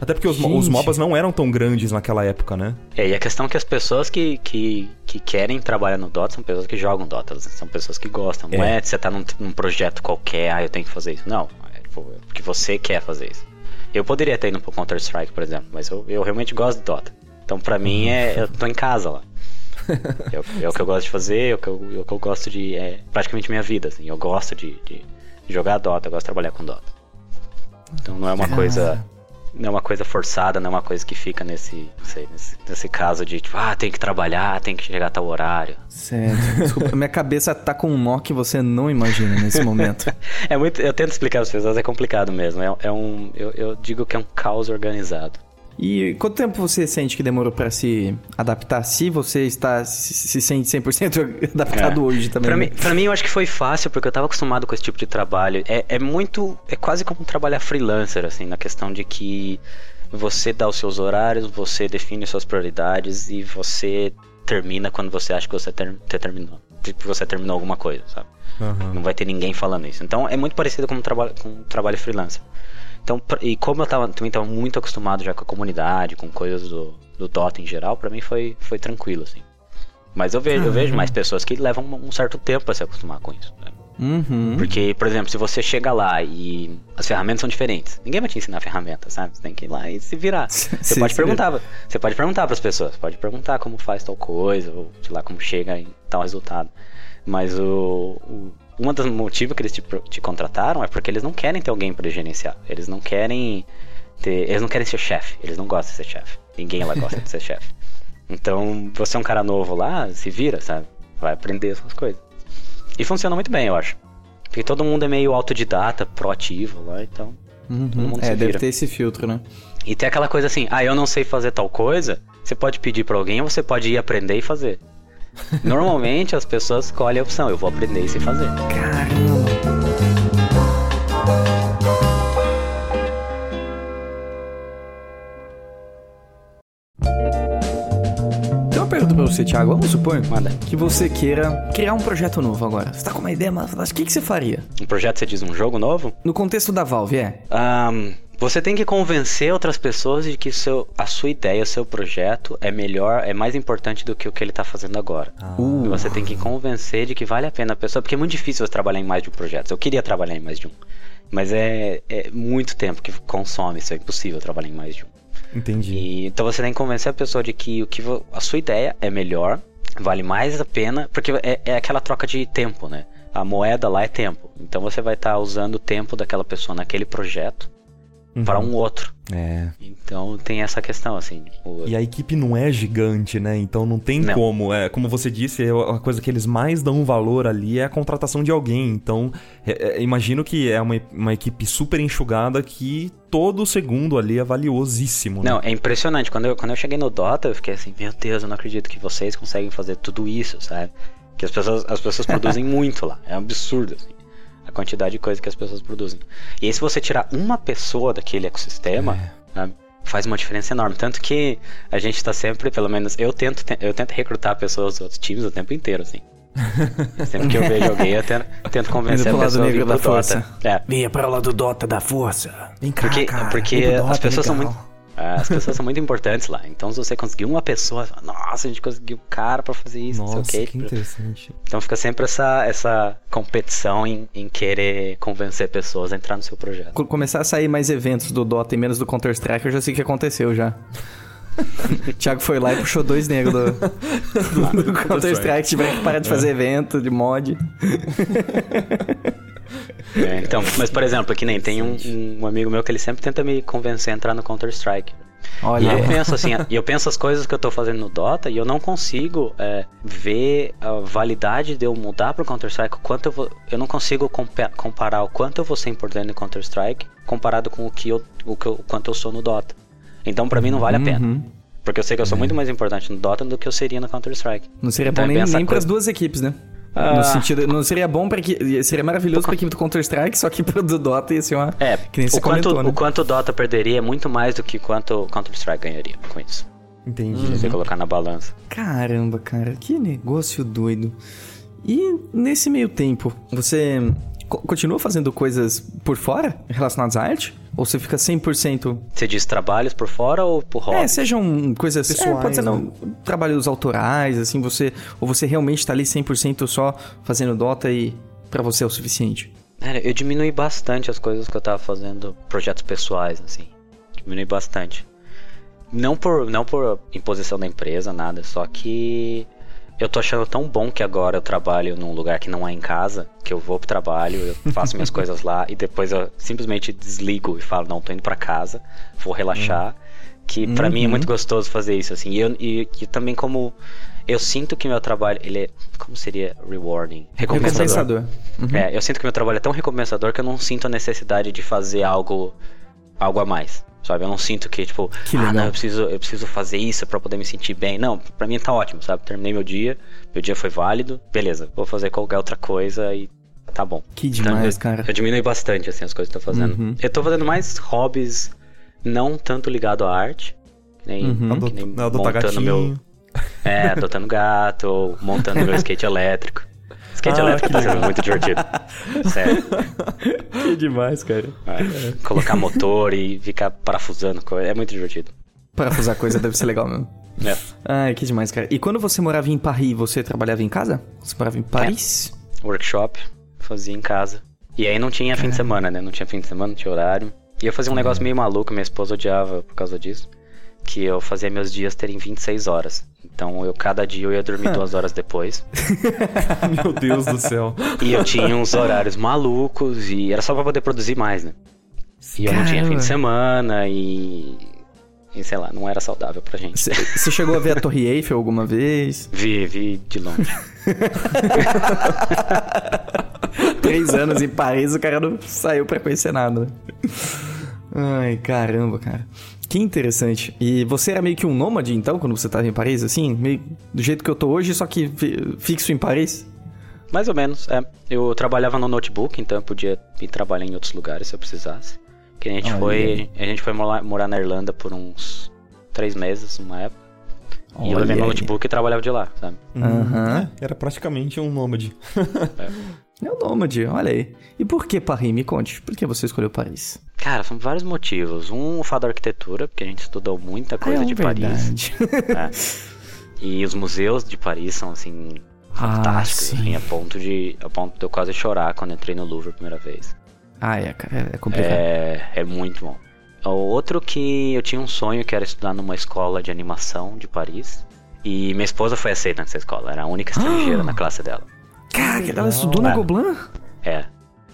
Até porque os, os, MOBAs não eram tão grandes naquela época, né?
É, e a questão é que as pessoas que, que, que querem trabalhar no Dota são pessoas que jogam Dota, são pessoas que gostam. Não é, é você tá num, num, projeto qualquer, ah, eu tenho que fazer isso. Não, é porque você quer fazer isso. Eu poderia ter ido pro Counter-Strike, por exemplo, mas eu, eu realmente gosto de Dota. Então pra mim é. Eu tô em casa lá. é, é, o que eu gosto de fazer, é o que eu, é o que eu gosto de. É praticamente minha vida, assim. Eu gosto de, de jogar Dota, eu gosto de trabalhar com Dota. Então não é uma coisa. Não é uma coisa forçada, não é uma coisa que fica nesse, sei, nesse, nesse, caso de tipo, ah, tem que trabalhar, tem que chegar a tal horário.
Certo. Desculpa, minha cabeça tá com um nó que você não imagina nesse momento.
é muito. Eu tento explicar às pessoas, é complicado mesmo. É, é um. Eu, eu digo que é um caos organizado.
E quanto tempo você sente que demorou para se adaptar? Se você está se, se sente 100% adaptado é. hoje também.
Pra,
né?
mim, pra mim, eu acho que foi fácil, porque eu estava acostumado com esse tipo de trabalho. É, é muito. É quase como trabalhar freelancer, assim, na questão de que você dá os seus horários, você define suas prioridades e você termina quando você acha que você ter, ter terminou. Tipo, você terminou alguma coisa, sabe? Uhum. Não vai ter ninguém falando isso. Então é muito parecido com um trabalho, com um trabalho freelancer. Então, e como eu tava, também estava muito acostumado já com a comunidade, com coisas do, do Dota em geral, para mim foi, foi tranquilo, assim. Mas eu vejo, eu vejo mais pessoas que levam um certo tempo para se acostumar com isso. Né? Uhum. Porque, por exemplo, se você chega lá e as ferramentas são diferentes, ninguém vai te ensinar a ferramenta, sabe? Você tem que ir lá e se virar. Você sim, pode sim. perguntar, você pode perguntar para as pessoas, pode perguntar como faz tal coisa, ou sei lá como chega em tal resultado. Mas o, o um dos motivos que eles te, te contrataram é porque eles não querem ter alguém para gerenciar. Eles não querem ter, eles não querem ser chefe. Eles não gostam de ser chefe. Ninguém lá gosta de ser chefe. Então, você é um cara novo lá, se vira, sabe? Vai aprender essas coisas. E funciona muito bem, eu acho. Porque todo mundo é meio autodidata, proativo lá, então.
Uhum. É, deve ter esse filtro, né?
E tem aquela coisa assim, ah, eu não sei fazer tal coisa. Você pode pedir para alguém ou você pode ir aprender e fazer. Normalmente as pessoas escolhem a opção, eu vou aprender e sei fazer.
Caramba. Você, Thiago. Vamos supor Manda. que você queira criar um projeto novo agora. Você tá com uma ideia, mas o que, que você faria?
Um projeto, você diz um jogo novo?
No contexto da Valve, é.
Um, você tem que convencer outras pessoas de que seu, a sua ideia, o seu projeto é melhor, é mais importante do que o que ele está fazendo agora. Uh. Você tem que convencer de que vale a pena a pessoa, porque é muito difícil você trabalhar em mais de um projeto. Eu queria trabalhar em mais de um, mas é, é muito tempo que consome, isso é impossível trabalhar em mais de um.
Entendi.
E, então você tem que convencer a pessoa de que o que a sua ideia é melhor, vale mais a pena, porque é, é aquela troca de tempo, né? A moeda lá é tempo. Então você vai estar tá usando o tempo daquela pessoa naquele projeto uhum. para um outro.
É.
Então tem essa questão, assim.
Tipo... E a equipe não é gigante, né? Então não tem não. como. É, como você disse, é a coisa que eles mais dão valor ali é a contratação de alguém. Então, é, é, imagino que é uma, uma equipe super enxugada que todo segundo ali é valiosíssimo.
Né? Não, é impressionante. Quando eu, quando eu cheguei no Dota, eu fiquei assim, meu Deus, eu não acredito que vocês conseguem fazer tudo isso, sabe? Que as pessoas, as pessoas produzem muito lá. É um absurdo, assim quantidade de coisa que as pessoas produzem. E aí, se você tirar uma pessoa daquele ecossistema, é. né, faz uma diferença enorme. Tanto que a gente tá sempre, pelo menos, eu tento, eu tento recrutar pessoas dos outros times o tempo inteiro, assim. Sempre que eu vejo alguém, eu tento, tento convencer a pessoa a vir
negro
pro
da
Dota.
força.
É,
Venha para lá do Dota da força. Vem cá,
porque,
cara.
porque as pessoas são
legal.
muito. As pessoas são muito importantes lá. Então, se você conseguir uma pessoa, nossa, a gente conseguiu um cara pra fazer isso, não
Nossa,
sei o
que
quê.
interessante.
Então fica sempre essa, essa competição em, em querer convencer pessoas a entrar no seu projeto.
Quando começar a sair mais eventos do Dota e menos do Counter-Strike, eu já sei o que aconteceu já. Thiago foi lá e puxou dois negros do, do, do Counter-Strike. Tiveram que parar de fazer evento, de mod.
É, então, mas por exemplo, que nem tem um, um amigo meu que ele sempre tenta me convencer a entrar no Counter-Strike. E
Olha,
eu penso assim, e eu penso as coisas que eu tô fazendo no Dota e eu não consigo é, ver a validade de eu mudar pro Counter-Strike, o quanto eu vou. Eu não consigo compa- comparar o quanto eu vou ser importante no Counter-Strike comparado com o que eu, o que eu- quanto eu sou no Dota. Então pra mim não vale a pena.
Uhum.
Porque eu sei que eu sou muito mais importante no Dota do que eu seria no Counter-Strike.
Não seria
Então
bom
é
nem, nem pras
coisa.
duas equipes, né?
Ah.
No sentido, não seria bom para que seria maravilhoso pra equipe do Counter-Strike, só que pro do Dota ia ser uma
É,
que nem
o, quanto,
comentou, né?
o quanto o Dota perderia é muito mais do que quanto o Counter-Strike ganharia com isso.
Entendi.
Se
Uhum.
você colocar na balança.
Caramba, cara, que negócio doido. E nesse meio tempo, você co- continua fazendo coisas por fora relacionadas à arte? Ou você fica 100%...
Você diz trabalhos por fora ou por hobby?
É, sejam coisas...
Pessoais,
é, pode ser
né?
não, trabalhos autorais, assim, você... Ou você realmente tá ali 100% só fazendo Dota e pra você é o suficiente?
Cara, eu diminui bastante as coisas que eu tava fazendo, projetos pessoais, assim. Diminui bastante. Não por, não por imposição da empresa, nada, só que eu tô achando tão bom que agora eu trabalho num lugar que não é em casa, que eu vou pro trabalho, eu faço minhas coisas lá e depois eu simplesmente desligo e falo, não, tô indo pra casa, vou relaxar. Que pra mim é
Uhum.
muito gostoso fazer isso, assim. E, eu, e, e também como eu sinto que meu trabalho, ele é, como seria rewarding?
Recompensador. Uhum.
É, eu sinto que meu trabalho é tão recompensador que eu não sinto a necessidade de fazer algo algo a mais. Sabe? Eu não sinto que, tipo,
Que
ah, não, eu preciso, eu preciso fazer isso pra poder me sentir bem. Não, pra mim tá ótimo, sabe? Terminei meu dia, meu dia foi válido, beleza, vou fazer qualquer outra coisa e tá bom.
Que demais,
eu,
cara.
Eu diminui bastante, assim, as coisas que eu tô fazendo.
Uhum.
Eu tô fazendo mais hobbies não tanto ligado à arte, que nem,
Uhum.
que nem montando
gatinho.
meu... É, adotando gato, ou montando meu skate elétrico. Skate
Ah,
elétrico
que
tá sendo muito divertido. Sério.
Que demais, cara.
É, Colocar motor e ficar parafusando coisa. É muito divertido.
Parafusar coisa deve ser legal mesmo.
É.
Ai, que demais, cara. E quando você morava em Paris, você trabalhava em casa? Você morava em Paris?
Workshop, fazia em casa. E aí não tinha fim de semana, né? Não tinha fim de semana, não tinha horário. E eu fazia um negócio meio maluco, minha esposa odiava por causa disso. Que eu fazia meus dias terem 26 horas. Então eu cada dia eu ia dormir duas horas depois.
Meu Deus do céu.
E eu tinha uns horários malucos e era só pra poder produzir mais, né? E eu não tinha fim de semana e. E sei lá, não era saudável pra gente.
Você chegou a ver a Torre Eiffel alguma vez?
Vi, vi de longe.
Três anos em Paris, o cara não saiu pra conhecer nada. Ai, caramba, cara. Que interessante. E você era meio que um nômade, então, quando você tava em Paris, assim? Meio do jeito que eu tô hoje, só que fi- fixo em Paris?
Mais ou menos, é. Eu trabalhava no notebook, então eu podia ir trabalhar em outros lugares se eu precisasse. Que a gente
Olha.
foi. A gente foi morar, morar na Irlanda por uns três meses, uma época. e eu
Olha
levei meu notebook e trabalhava de lá, sabe?
Aham.
É, era praticamente um nômade.
É o nômade, olha aí. E por que Paris? Me conte. Por que você escolheu Paris?
Cara, são vários motivos. Um, o fato da arquitetura, porque a gente estudou muita coisa
Ah, é
de Paris.
verdade.
É. E os museus de Paris são, assim, fantásticos.
Ah, sim.
assim, a ponto de. A ponto de eu quase chorar quando entrei no Louvre a primeira vez.
Ah, é, cara. É complicado.
É, é muito bom. O outro que eu tinha um sonho que era estudar numa escola de animação de Paris. E minha esposa foi aceita nessa escola, era a única estrangeira na classe dela.
Cara, ela estudou na
É.
Gobelin?
É.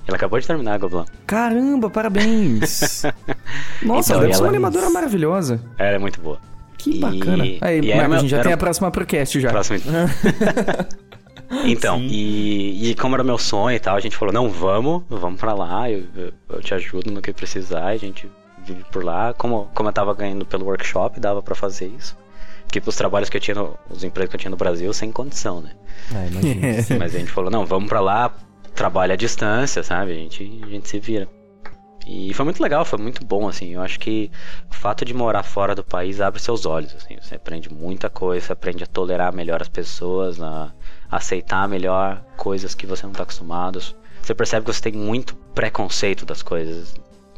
Ela acabou de terminar a Gobelin.
Caramba, parabéns! Nossa,
Então,
deve ser
ela-
uma animadora maravilhosa.
Ela é muito boa.
Que
E-
bacana. Aí,
e
Marcos, a gente já
era
tem
um-
a próxima procast já.
Próximo. então, e, e como era meu sonho e tal, a gente falou, não, vamos, vamos pra lá, eu, eu, eu te ajudo no que precisar, a gente vive por lá. Como, como eu tava ganhando pelo workshop, dava pra fazer isso. Porque pros trabalhos que eu tinha, no, os empregos que eu tinha no Brasil, sem condição, né?
Ah, imagina.
Mas a gente falou, não, vamos pra lá, trabalha à distância, sabe? A gente, a gente se vira. E foi muito legal, foi muito bom, assim. Eu acho que o fato de morar fora do país abre seus olhos, assim. Você aprende muita coisa, você aprende a tolerar melhor as pessoas, a aceitar melhor coisas que você não está acostumado. Você percebe que você tem muito preconceito das coisas.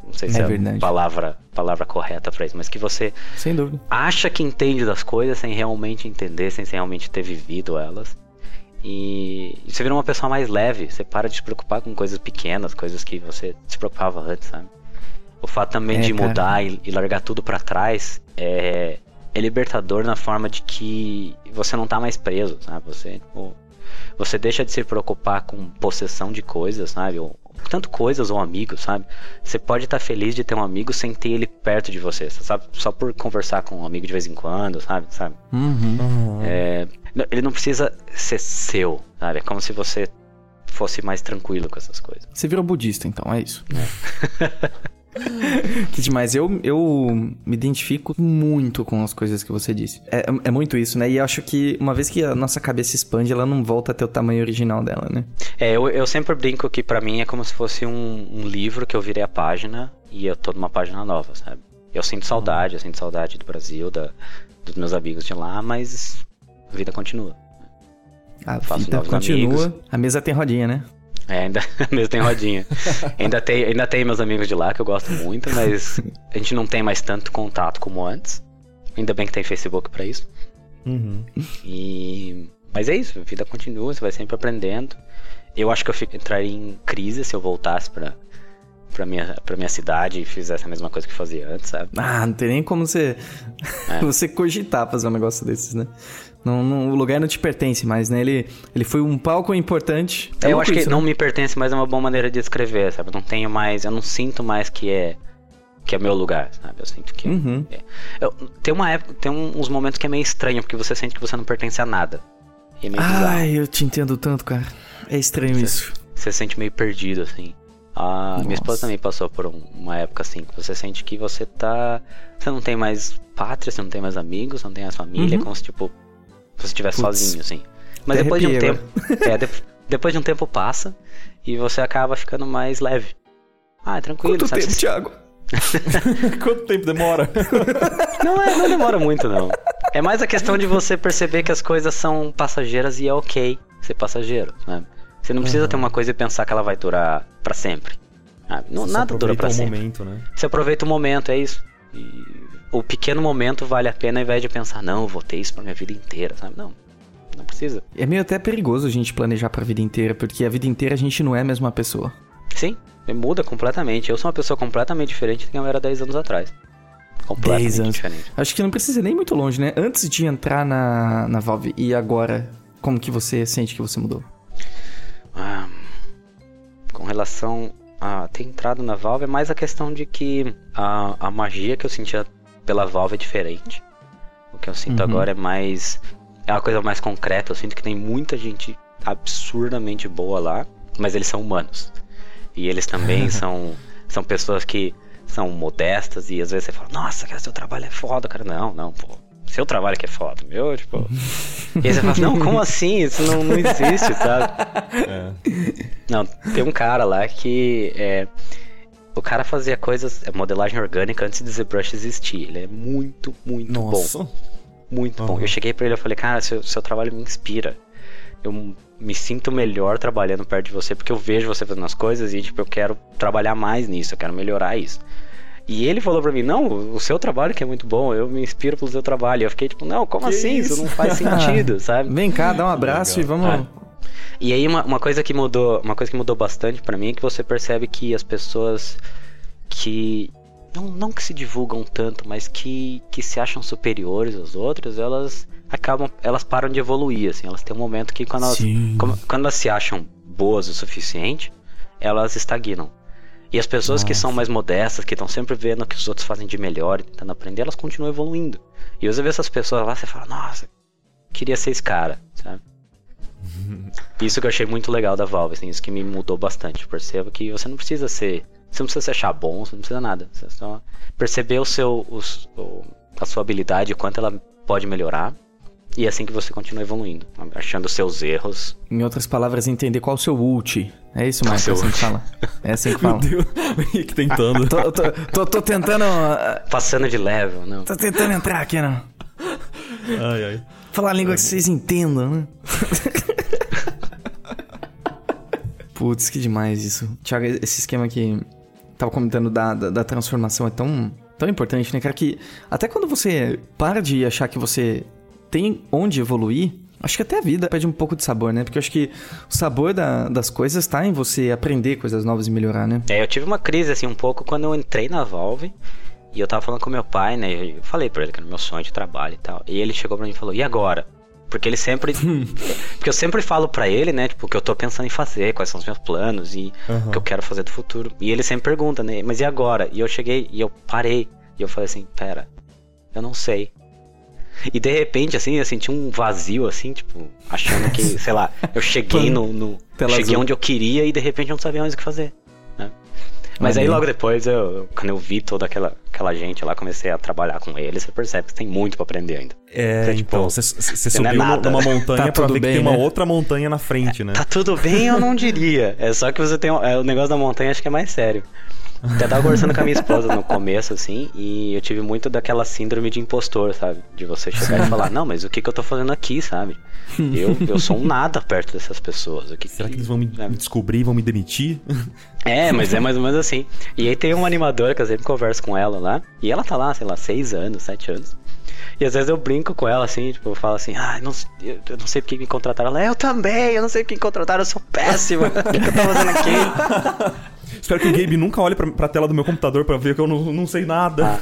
Não sei se é, é a palavra, palavra correta para isso, mas que você
Sem dúvida.
acha que entende das coisas sem realmente entender, sem realmente ter vivido elas. E você vira uma pessoa mais leve, você para de se preocupar com coisas pequenas, coisas que você se preocupava antes, sabe? O fato também é, de cara. mudar e, e, largar tudo para trás é, é, libertador na forma de que você não tá mais preso, sabe? Você, tipo, você deixa de se preocupar com possessão de coisas, sabe? Ou, tanto coisas ou amigos, sabe? Você pode estar tá feliz de ter um amigo sem ter ele perto de você, sabe? Só por conversar com um amigo de vez em quando, sabe? sabe?
Uhum.
É, ele não precisa ser seu, sabe? É como se você fosse mais tranquilo com essas coisas.
Você virou budista, então, é isso. É. que demais. Eu, eu me identifico muito com as coisas que você disse. É, é muito isso, né? E acho que uma vez que a nossa cabeça expande, ela não volta a ter o tamanho original dela, né?
É, eu, eu sempre brinco que para mim é como se fosse um, um livro que eu virei a página e eu tô numa página nova, sabe? Eu sinto saudade, eu sinto saudade do Brasil, da, dos meus amigos de lá, mas a vida continua.
A vida continua. Amigos. A mesa tem rodinha, né?
É, ainda mesa tem rodinha. ainda, tem, ainda tem meus amigos de lá que eu gosto muito, mas a gente não tem mais tanto contato como antes. Ainda bem que tem Facebook para isso.
Uhum.
E... Mas é isso, a vida continua, você vai sempre aprendendo. Eu acho que eu entraria em crise se eu voltasse para pra minha, pra minha cidade e fizesse a mesma coisa que fazia antes, sabe?
Ah, não tem nem como você, é. você cogitar fazer um negócio desses, né? Não, não, o lugar não te pertence mais, né? Ele, ele foi um palco importante.
É eu acho isso, que né? não me pertence, mas é uma boa maneira de descrever, sabe? Eu não tenho mais, eu não sinto mais que é que é meu lugar, sabe? Eu sinto que
uhum.
é. Eu, tem uma época, tem uns momentos que é meio estranho porque você sente que você não pertence a nada.
E é meio Ai, eu te entendo tanto, cara. É estranho
você,
isso.
Você se sente meio perdido assim. A minha esposa também passou por um, uma época assim, que você sente que você tá. Você não tem mais pátria, você não tem mais amigos, você não tem mais família, uhum. como se tipo. Você estivesse sozinho, assim. Mas depois de um tempo. é, de, depois de um tempo passa e você acaba ficando mais leve. Ah, é tranquilo.
Quanto sabe? tempo, Thiago?
Quanto tempo demora?
não, é, não demora muito, não. É mais a questão de você perceber que as coisas são passageiras e é ok ser passageiro, né? Você não precisa uhum. ter uma coisa e pensar que ela vai durar para sempre. Não, nada dura para sempre.
Momento, né?
Você aproveita o momento, é isso. E o pequeno momento vale a pena ao invés de pensar, não, eu vou ter isso pra minha vida inteira, sabe? Não. Não precisa.
É meio até perigoso a gente planejar pra vida inteira, porque a vida inteira a gente não é a mesma pessoa.
Sim, muda completamente. Eu sou uma pessoa completamente diferente do que eu era 10 anos atrás. Completamente 10 anos. diferente.
Acho que não precisa nem muito longe, né? Antes de entrar na, na Valve e agora, como que você sente que você mudou?
Ah, com relação a ter entrado na Valve, é mais a questão de que a, a magia que eu sentia pela Valve é diferente. O que eu sinto uhum. agora é mais. É uma coisa mais concreta. Eu sinto que tem muita gente absurdamente boa lá, mas eles são humanos. E eles também são, são pessoas que são modestas e às vezes você fala, nossa, cara, seu trabalho é foda, cara. Não, não, pô seu trabalho que é foda, meu, tipo. e aí você fala, não, como assim? Isso não, não existe, sabe? É. Não, tem um cara lá que é. O cara fazia coisas, é modelagem orgânica antes de ZBrush existir. Ele é muito, muito Nossa. bom. Muito uhum. bom. Eu cheguei pra ele e falei, cara, seu, seu trabalho me inspira. Eu me sinto melhor trabalhando perto de você porque eu vejo você fazendo as coisas e, tipo, eu quero trabalhar mais nisso, eu quero melhorar isso. E ele falou pra mim, não, o seu trabalho que é muito bom, eu me inspiro pelo seu trabalho. Eu fiquei tipo, não, como que assim? Isso? isso? não faz sentido, sabe?
Vem cá, dá um abraço Legal. e vamos. Ah.
E aí uma, uma, coisa que mudou, uma coisa que mudou bastante para mim é que você percebe que as pessoas que não, não que se divulgam tanto, mas que, que se acham superiores aos outros, elas acabam, elas param de evoluir, assim, elas têm um momento que quando elas, quando elas se acham boas o suficiente, elas estagnam. E as pessoas Nossa. que são mais modestas, que estão sempre vendo o que os outros fazem de melhor e tentando aprender, elas continuam evoluindo. E você vê essas pessoas lá, você fala, nossa, queria ser esse cara, sabe? Isso que eu achei muito legal da Valve, assim, isso que me mudou bastante. Perceba que você não precisa ser. Você não precisa se achar bom, você não precisa nada. Você só perceber o seu, o, a sua habilidade, o quanto ela pode melhorar. E é assim que você continua evoluindo, achando seus erros.
Em outras palavras, entender qual é o seu ult. É isso, Marcos, é assim que fala. É assim que fala.
Meu Deus, que tentando.
tô, tô, tô, tô tentando. uh,
Passando de level, não.
Tô tentando entrar aqui, não.
ai, ai.
Falar a língua que vocês entendam, né? Putz, que demais isso. Thiago, esse esquema que tava comentando da, da, da transformação é tão, tão importante, né, cara? Que até quando você para de achar que você tem onde evoluir, acho que até a vida pede um pouco de sabor, né? Porque eu acho que o sabor da- das coisas tá em você aprender coisas novas e melhorar, né?
É, eu tive uma crise assim um pouco quando eu entrei na Valve. E eu tava falando com meu pai, né? Eu falei pra ele que era meu sonho de trabalho e tal. E ele chegou pra mim e falou: "E agora?" Porque ele sempre Porque eu sempre falo pra ele, né, tipo, o que eu tô pensando em fazer, quais são os meus planos e
Aham.
o que eu quero fazer do futuro. E ele sempre pergunta, né, mas e agora? E eu cheguei e eu parei. E eu falei assim, pera, eu não sei. E de repente, assim, eu senti um vazio, assim, tipo, achando que, sei lá, eu cheguei no. no cheguei
azul.
onde eu queria e de repente eu não sabia mais o que fazer. Mas aí logo depois, eu, quando eu vi toda aquela, aquela gente lá, comecei a trabalhar com eles, você percebe que tem muito pra aprender ainda.
É,
É, tipo,
então, você você
você não é
subiu
nada.
numa montanha
Tá
pra ver
bem,
que tem uma
né?
outra montanha na frente, né?
Tá tudo bem, eu não diria. É só que você tem. um- É, o negócio da montanha acho que é mais sério. Até tava conversando com a minha esposa no começo, assim, e eu tive muito daquela síndrome de impostor, sabe? De você chegar e falar, não, mas o que, que eu tô fazendo aqui, sabe? Eu, eu sou um nada perto dessas pessoas. O que
Será que
que-
eles vão me,
é.
me descobrir e vão me demitir?
É, mas é mais ou menos assim. E aí tem uma animadora que eu sempre converso com ela lá. E ela tá lá, sei lá, seis anos, sete anos. E às vezes eu brinco com ela assim, tipo, eu falo assim, ah, não, eu não sei porque me contrataram. Ela, eu também, eu não sei porque me contrataram, eu sou péssima. O que eu tô fazendo aqui?
Espero que o Gabe nunca olhe pra, pra tela do meu computador pra ver que eu não, não sei nada.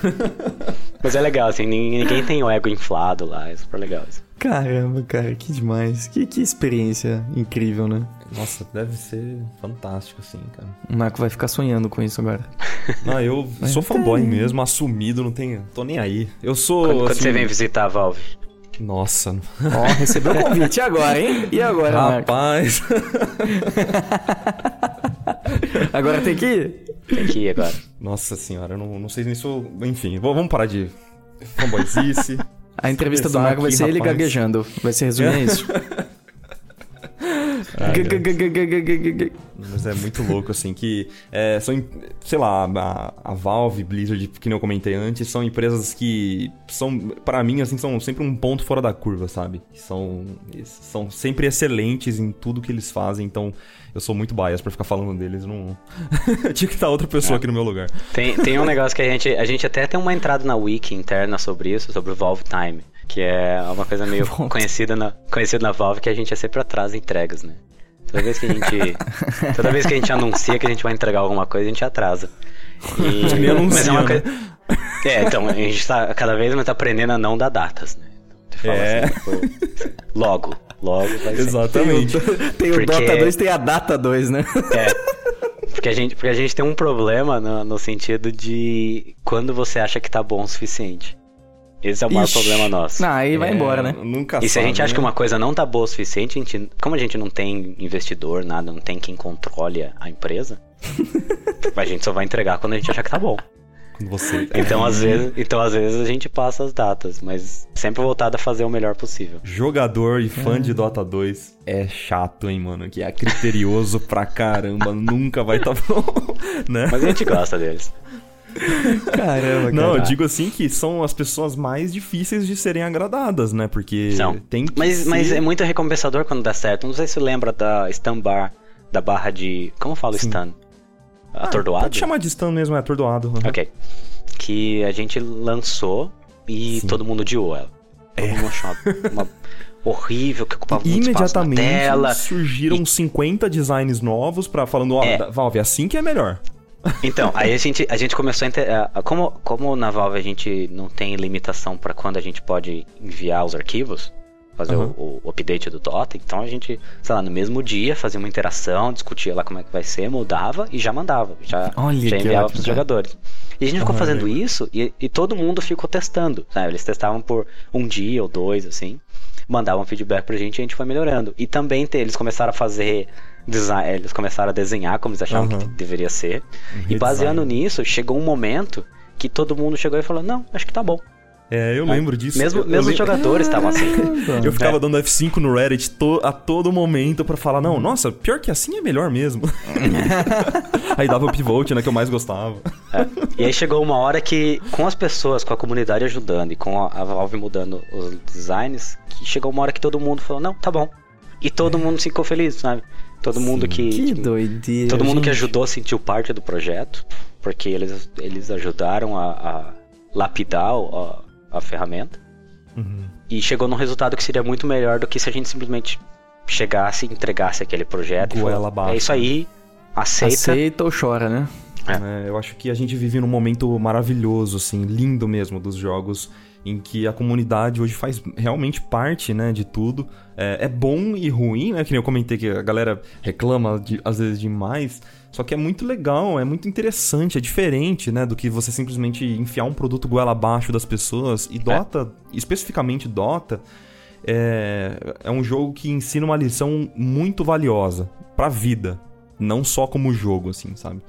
Mas é legal, assim, nin- ninguém tem o ego inflado lá, é super legal isso.
Caramba, cara, que demais. Que, que experiência incrível, né?
Nossa, deve ser fantástico, assim, cara.
O Marco vai ficar sonhando com isso agora.
Não, eu sou fanboy mesmo, assumido, não tenho. tô nem aí. Eu sou.
Quando, quando
assim,
você vem visitar a Valve.
Nossa,
Ó, recebeu o convite. E agora, hein? E agora, Marco? Agora tem que ir?
Tem que ir agora.
Nossa senhora, eu não, não sei nem se eu. Enfim, vamos parar de fanboyzice.
A entrevista do Marco vai
aqui,
ser ele
rapaz.
gaguejando. Vai ser resumindo isso.
Mas é muito louco, assim, que é, são, sei lá, a, a Valve, Blizzard, que nem eu comentei antes, são empresas que são, para mim, assim, são sempre um ponto fora da curva, sabe? São, são sempre excelentes em tudo que eles fazem, então eu sou muito bias pra ficar falando deles, não... Tinha que estar outra pessoa aqui no meu lugar.
Tem, tem um negócio que a gente. A gente até tem uma entrada na wiki interna sobre isso, sobre o Valve Time. Que é uma coisa meio conhecida na, conhecida na Valve que a gente é sempre atrasa entregas, né? Toda vez que a gente. toda vez que a gente anuncia que a gente vai entregar alguma coisa, a gente atrasa. E,
Me anuncia,
mas é uma
né?
coisa. É, então, a gente tá cada vez mais aprendendo a não dar datas, né? Você fala
É.
assim, tipo, logo, logo vai ser.
Exatamente.
Tem o
Porque-
Dota 2, tem a Data 2, né?
É. Porque a gente, porque a gente tem um problema no, no sentido de quando você acha que tá bom o suficiente. Esse é o maior
Ixi.
problema nosso.
Não, aí vai
É,
embora, né?
Nunca
E se a gente
sabe,
acha que
né?
uma coisa não tá boa o suficiente, a gente, como a gente não tem investidor, nada, não tem quem controle a empresa, a gente só vai entregar quando a gente achar que tá bom.
Quando você...
Então, às vezes, então, às vezes a gente passa as datas, mas sempre voltado a fazer o melhor possível.
Jogador e fã
É.
de Dota 2 é chato, hein, mano? Que é criterioso pra caramba, nunca vai tá bom, né?
Mas a gente gosta deles.
Caramba, cara.
Não, eu digo assim que são as pessoas mais difíceis de serem agradadas, né? Porque
São.
tem que
Mas,
ser...
mas é muito recompensador quando dá certo. Não sei se você lembra da Stun Bar, da barra de. Como fala
Sim.
Stun?
Ah,
Atordoado?
Pode chamar de stun mesmo, é atordoado. uhum.
Ok. Que a gente lançou e
Sim.
todo mundo odiou ela. Todo mundo achou uma, uma horrível, que ocupava muito espaço na
Imediatamente
tela.
surgiram 50 designs novos pra falando, ó,
É.
da- Valve, assim que é melhor.
Então, aí a gente, a gente começou a. Inter... Como, como na Valve a gente não tem limitação pra quando a gente pode enviar os arquivos, fazer
Aham.
o, o update do Dota, então a gente, sei lá, no mesmo dia fazia uma interação, discutia lá como é que vai ser, mudava e já mandava. Já,
Olha
já enviava pros
cara.
jogadores. E a gente ficou
Ah,
fazendo isso e, e todo mundo ficou testando. Sabe? Eles testavam por um dia ou dois, assim. Mandavam feedback pra gente e a gente foi melhorando. E também te- eles começaram a fazer design, eles começaram a desenhar como eles achavam
Aham.
que deveria ser. E
redesign.
baseando nisso, chegou um momento que todo mundo chegou e falou: Não, acho que tá bom.
É, eu lembro disso.
Mesmo,
eu,
mesmo
eu
os jogadores estavam assim.
Eu ficava dando F5 no Reddit to, a todo momento pra falar, não, nossa, pior que assim é melhor mesmo. aí dava o pivot, né, que eu mais gostava.
É. E aí chegou uma hora que, com as pessoas, com a comunidade ajudando e com a Valve mudando os designs, que chegou uma hora que todo mundo falou, não, tá bom. E todo mundo ficou feliz, sabe? Todo
Sim,
mundo que.
Que doideira.
Todo mundo
gente.
que ajudou sentiu parte do projeto, porque eles, eles ajudaram a, a lapidar a, a ferramenta.
Uhum.
E chegou num resultado que seria muito melhor do que se a gente simplesmente chegasse e entregasse aquele projeto. e falou, é isso aí, aceita.
Aceita ou chora, né?
É.
né? Eu acho que a gente vive num momento maravilhoso, assim, lindo mesmo dos jogos, em que a comunidade hoje faz realmente parte, né, de tudo. É, é bom e ruim, né? Que nem eu comentei que a galera reclama de- às vezes demais. Só que é muito legal, é muito interessante, é diferente, né, do que você simplesmente enfiar um produto goela abaixo das pessoas. E Dota, especificamente Dota, é, é um jogo que ensina uma lição muito valiosa pra vida, não só como jogo, assim, sabe?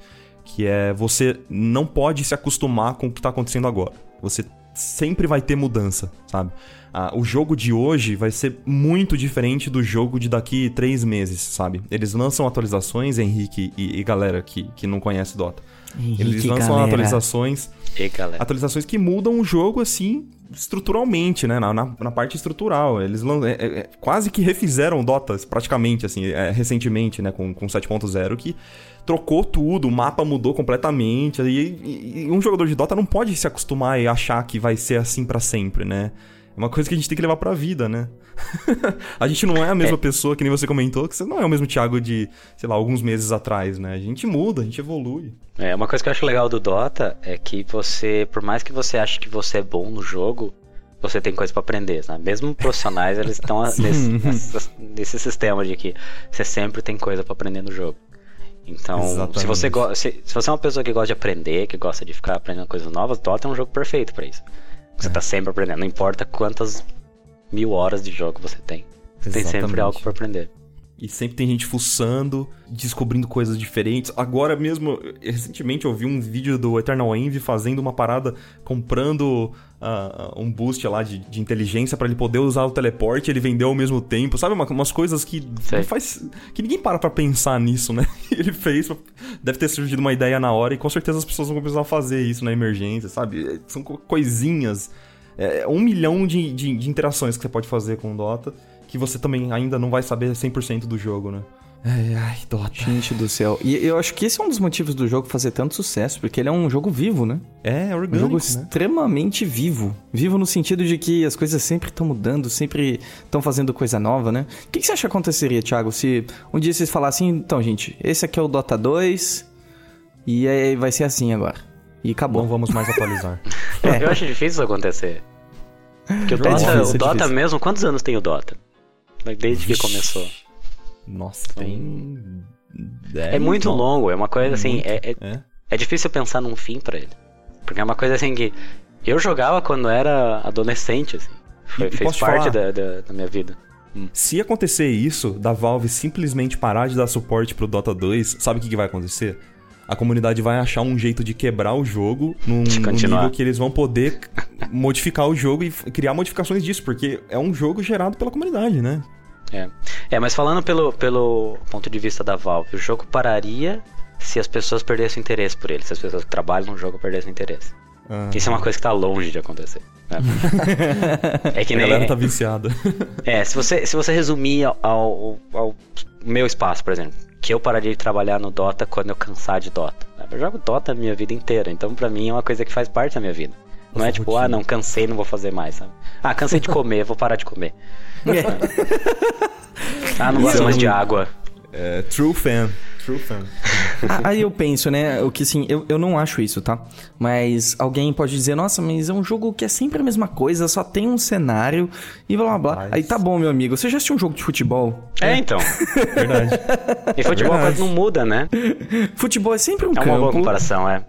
Que é você não pode se acostumar com o que tá acontecendo agora. Você sempre vai ter mudança, sabe? Ah, o jogo de hoje vai ser muito diferente do jogo de daqui três meses, sabe? Eles lançam atualizações, Henrique e, e galera que, que não conhece Dota. Eles
Henrique,
lançam
galera.
atualizações
E galera.
atualizações que mudam o jogo assim estruturalmente, né? Na, na, na parte estrutural. Eles é- é- é, quase que refizeram o Dota, praticamente, assim, é, recentemente, né? Com, com 7.0, que trocou tudo, o mapa mudou completamente. E, e- e um jogador de Dota não pode se acostumar e achar que vai ser assim pra sempre, né? É uma coisa que a gente tem que levar pra vida, né? a gente não é a mesma pessoa que nem você comentou, que você não é o mesmo Thiago de, sei lá, alguns meses atrás, né? A gente muda, a gente evolui.
É, uma coisa que eu acho legal do Dota é que você, por mais que você ache que você é bom no jogo, você tem coisa pra aprender, sabe? Mesmo profissionais, eles estão nesse, nesse sistema de que você sempre tem coisa pra aprender no jogo. Então, se
Exatamente.
você, se, se você é uma pessoa que gosta de aprender, que gosta de ficar aprendendo coisas novas, Dota é um jogo perfeito pra isso. Você tá sempre aprendendo, não importa quantas mil horas de jogo você tem. Você tem sempre
Exatamente.
algo pra aprender.
E sempre tem gente fuçando, descobrindo coisas diferentes. Agora mesmo, recentemente eu vi um vídeo do Eternal Envy fazendo uma parada, comprando ah, um boost lá de, de inteligência pra ele poder usar o teleporte, ele vendeu ao mesmo tempo. Sabe, uma- umas coisas que faz. que ninguém para pra pensar nisso, né? ele fez, deve ter surgido uma ideia na hora e com certeza as pessoas vão começar a fazer isso na emergência, sabe? São co- coisinhas. É um milhão de, de, de interações que você pode fazer com o Dota que você também ainda não vai saber 100% do jogo, né? Ai, ai, Dota.
Gente do céu. E eu acho que esse é um dos motivos do jogo fazer tanto sucesso, porque ele é um jogo vivo, né?
É, é
Um
orgânico,
jogo
né?
extremamente vivo. Vivo no sentido de que as coisas sempre estão mudando, sempre estão fazendo coisa nova, né? O que, que você acha que aconteceria, Thiago, se um dia vocês falassem, então, gente, esse aqui é o Dota 2 e aí vai ser assim agora. E acabou.
Não vamos mais atualizar.
Eu acho difícil isso acontecer. Porque o
É
Dota,
difícil,
o
é
Dota mesmo, quantos anos tem o Dota? Desde que
Vixe.
começou.
Nossa, tem...
É muito longo, é uma coisa assim,
Muito,
é, é,
é.
é difícil pensar num fim pra ele. Porque é uma coisa assim que eu jogava quando era adolescente, assim. Foi,
E-
fez parte da, da, da minha vida.
Se acontecer isso, da Valve simplesmente parar de dar suporte pro Dota 2, sabe o que, que vai acontecer? A comunidade vai achar um jeito de quebrar o jogo num, num nível que eles vão poder modificar o jogo e criar modificações disso, porque é um jogo gerado pela comunidade, né?
É. é, mas falando pelo, pelo ponto de vista da Valve, o jogo pararia se as pessoas perdessem interesse por ele, se as pessoas que trabalham no jogo perdessem interesse.
Ah,
Isso é uma coisa que tá longe de acontecer. né? é que
a
nem.
galera tá viciada.
É, se você, se você resumir ao, ao- ao meu espaço, por exemplo, que eu pararia de trabalhar no Dota quando eu cansar de Dota. Eu jogo Dota a minha vida inteira, então pra mim é uma coisa que faz parte da minha vida. Não é tipo,
rotina.
ah, não, cansei, não vou fazer mais, sabe? Ah, cansei de comer, vou parar de comer. Ah, não gosto
é
mais de água.
É, true fan. True fan.
Aí eu penso, né? O que assim, eu, eu não acho isso, tá? Mas alguém pode dizer, nossa, mas é um jogo que é sempre a mesma coisa, só tem um cenário e blá blá blá.
Rapaz.
Aí tá bom, meu amigo. Você já assistiu um jogo de futebol?
É, então.
Verdade.
E futebol
Verdade.
quase não muda, né?
Futebol é sempre um
É uma boa
campo,
comparação, é.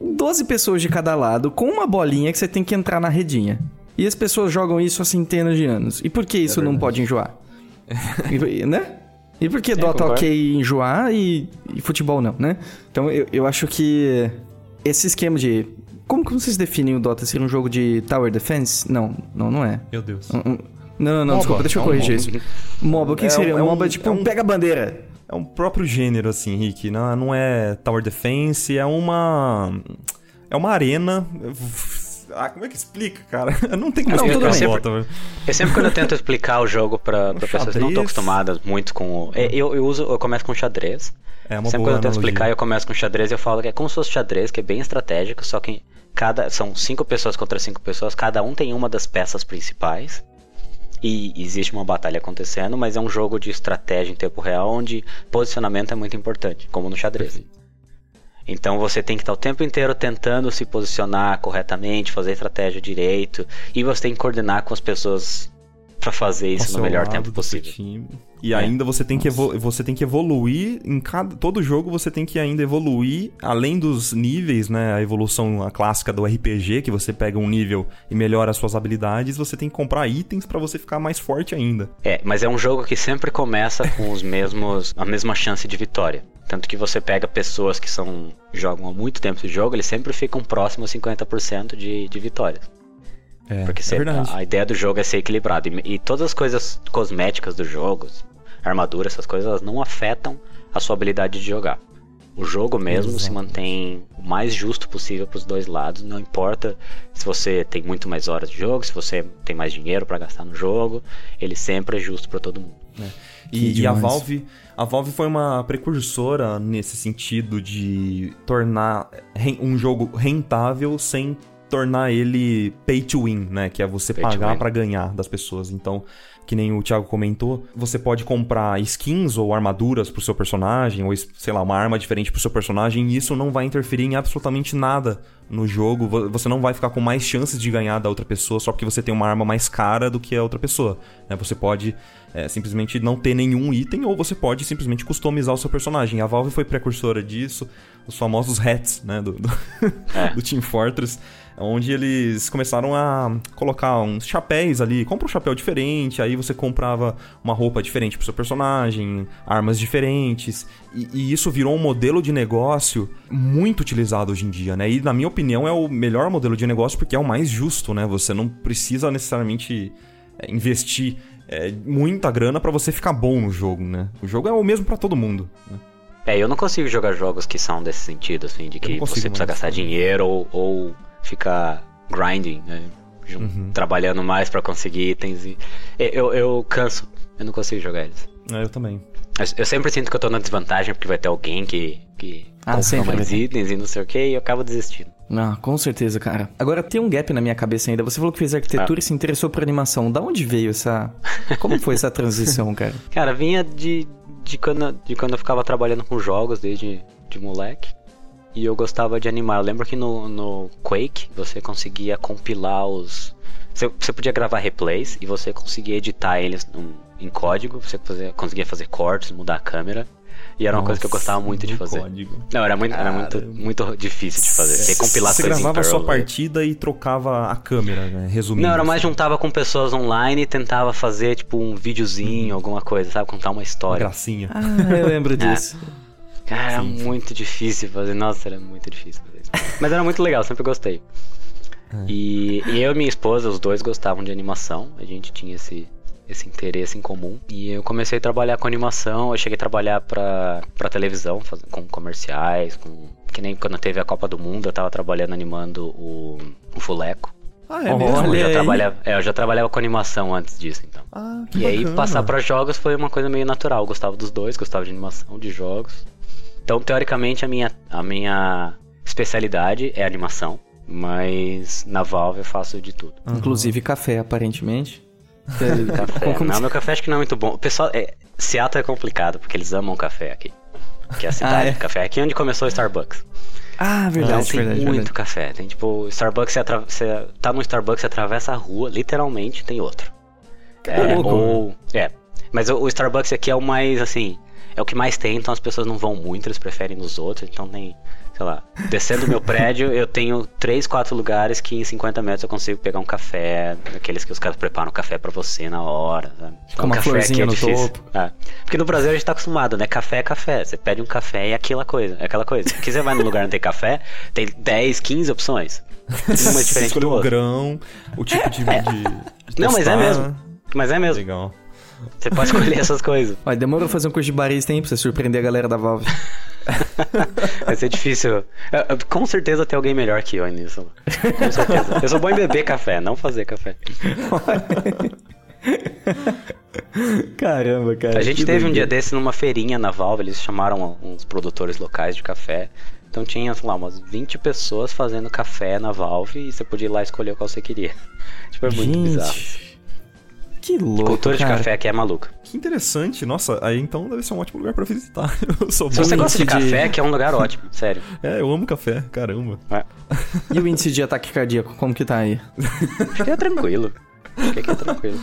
12 pessoas de cada lado, com uma bolinha que você tem que entrar na redinha. E as pessoas jogam isso há centenas de anos. E por que isso não pode enjoar? Né? E por que Dota
concordo.
ok enjoar e, e futebol não, né? Então eu, eu acho que esse esquema de como que vocês definem o Dota? Ser um jogo de Tower Defense? Não, não, não é.
Meu Deus.
Um- um- Não, não, não,
MOBA,
desculpa, deixa eu
é um
corrigir isso. MOBA, o que
É
seria?
um- é
MOBA é tipo
é
um
um-
pega a bandeira.
É um próprio gênero, assim, Rick. Não, não é Tower Defense, é uma. É uma arena. Ah, como é que explica, cara? Não tem como
Não,
explicar
tudo
velho.
Eu sempre quando eu tento explicar o jogo pra, pra pessoas que não estão acostumadas muito com o. é, Eu, eu uso, eu começo com xadrez.
É uma
sempre
boa
quando eu tento
analogia.
explicar, eu começo com xadrez e eu falo que é como se fosse xadrez, que é bem estratégico, só que cada. São cinco pessoas contra cinco pessoas, cada um tem uma das peças principais. E existe uma batalha acontecendo, mas é um jogo de estratégia em tempo real onde posicionamento é muito importante, como no xadrez. Então você tem que estar o tempo inteiro tentando se posicionar corretamente, fazer estratégia direito, e você tem que coordenar com as pessoas pra fazer isso no melhor tempo possível.
time. E
É.
ainda você tem, que você tem que evoluir em cada todo jogo você tem que ainda evoluir além dos níveis, né, a evolução a clássica do RPG que você pega um nível e melhora as suas habilidades, você tem que comprar itens pra você ficar mais forte ainda.
É, mas é um jogo que sempre começa com os mesmos, a mesma chance de vitória. Tanto que você pega pessoas que são jogam há muito tempo esse jogo, eles sempre ficam próximos a 50% de, de vitórias.
É,
Porque
é
a, a ideia do jogo é ser equilibrado. E, e todas as coisas cosméticas do jogo, armadura, essas coisas, elas não afetam a sua habilidade de jogar. O jogo mesmo se
Exato.
mantém o mais justo possível para os dois lados. Não importa se você tem muito mais horas de jogo, se você tem mais dinheiro para gastar no jogo, ele sempre é justo para todo mundo.
E,
Que
e a. Valve, a Valve foi uma precursora nesse sentido de tornar um jogo rentável sem tornar ele pay to win, né? Que é você
Pay
pagar pra ganhar das pessoas. Então, que nem o Thiago comentou, você pode comprar skins ou armaduras pro seu personagem, ou sei lá, uma arma diferente pro seu personagem, e isso não vai interferir em absolutamente nada no jogo. Vo- Você não vai ficar com mais chances de ganhar da outra pessoa só porque você tem uma arma mais cara do que a outra pessoa. né? Você pode é, simplesmente não ter nenhum item, ou você pode simplesmente customizar o seu personagem. A Valve foi precursora disso, os famosos hats, né, do, do,
É.
do Team Fortress, onde eles começaram a colocar uns chapéus ali, compra um chapéu diferente, aí você comprava uma roupa diferente pro seu personagem, armas diferentes, e, e isso virou um modelo de negócio muito utilizado hoje em dia, né? E na minha opinião é o melhor modelo de negócio porque é o mais justo, né? Você não precisa necessariamente é, investir é, muita grana pra você ficar bom no jogo, né? O jogo é o mesmo pra todo mundo. Né?
É, eu não consigo jogar jogos que são desse sentido, assim, de que você precisa
mais.
gastar dinheiro ou, ou ficar grinding, né?
Uhum.
Trabalhando mais pra conseguir itens. E... Eu, eu canso, eu não consigo jogar eles.
É, eu também.
Eu, eu sempre sinto que eu tô na desvantagem porque vai ter alguém que, que
Ah, sempre
mais itens e não sei o que e eu acabo desistindo.
Ah, com certeza, cara. Agora tem um gap na minha cabeça ainda. Você falou que fez arquitetura e se interessou por animação. Da onde veio essa. Como foi essa transição, cara?
Cara, vinha de, de, quando, de quando eu ficava trabalhando com jogos desde de moleque. E eu gostava de animar. Eu lembro que no, no Quake você conseguia compilar os. Você, você podia gravar replays e você conseguia editar eles num- em código. Você fazia- conseguia fazer cortes, mudar a câmera. E era uma coisa que eu gostava muito de fazer.
código.
Não, era muito, era muito, muito difícil de fazer. Você compilar
Você
coisas em
gravava a sua partida e trocava a câmera, né? Resumindo.
Não, era mais
assim.
juntava com pessoas online e tentava fazer, tipo, um videozinho, alguma coisa, sabe? Contar uma
Uma
história.
gracinha.
Ah, eu lembro disso.
Cara, era
Sim, sim.
muito difícil fazer. Nossa, era muito difícil fazer isso. Mas era muito legal, sempre gostei.
É.
E, e eu e minha esposa, os dois gostavam de animação. A gente tinha esse, esse interesse em comum. E eu comecei a trabalhar com animação. Eu cheguei a trabalhar pra, pra televisão, faz- com comerciais, com. Que nem quando teve a Copa do Mundo, eu tava trabalhando animando o, o Fuleco.
Ah, é
Olha
mesmo?
Eu já,
aí.
trabalhava, é, eu já trabalhava com animação antes disso, então.
Ah, que
E aí
bacana.
passar pra jogos foi uma coisa meio natural. Eu gostava dos dois, gostava de animação, de jogos. Então, teoricamente, a minha, a minha especialidade é animação. Mas na Valve eu faço de tudo.
Aham.
Inclusive café, aparentemente.
Café. Não,
se-
meu café acho que não é muito bom. O pessoal. É, Seattle é complicado, porque eles amam café aqui. Que é a cidade
Ah, é?
do café. Aqui é onde começou o Starbucks.
Ah,
Então
verdade,
tem
verdade,
muito
verdade.
café. Tem tipo, Starbucks, você, atra- você tá no Starbucks, você atravessa a rua, literalmente tem outro. É,
louco.
ou. É. Mas o, o Starbucks aqui é o mais, assim. É o que mais tem, então as pessoas não vão muito, eles preferem nos outros. Então tem. sei lá, descendo o meu prédio, eu tenho três, quatro lugares que em 50 metros eu consigo pegar um café, aqueles que os caras preparam café para você na hora, sabe?
Com uma
café
florzinha no topo.
É. Porque no Brasil a gente tá acostumado, né? Café é café. Você pede um café e é aquela coisa, é aquela coisa. Aqui você vai num lugar e não tem café, tem 10, 15 opções. Uma diferente
escolheu
do
o
outro.
grão, o tipo de. de- de
Não, mas é mesmo. Mas é mesmo.
Legal.
Você pode escolher essas coisas.
Olha, demorou fazer um curso de barista, hein? Pra você surpreender a galera da Valve.
Vai ser difícil. Eu- eu- Com certeza tem alguém melhor que eu nisso. Com certeza. Eu sou bom em beber café, não fazer café.
Caramba, cara.
A gente teve um dia desse numa feirinha na Valve, eles chamaram uns produtores locais de café. Então tinha, sei lá, umas 20 pessoas fazendo café na Valve e você podia ir lá escolher qual você queria. Tipo, é muito bizarro.
Que louco,
Cultura de
cara.
café aqui é maluca.
Que interessante. Nossa, aí então deve ser um ótimo lugar pra visitar. Eu sou
Se você gosta de
de-
café, aqui é um lugar ótimo, sério.
É, eu amo café, caramba.
É.
E o índice de ataque cardíaco, como que tá aí?
Que é tranquilo. Que é tranquilo.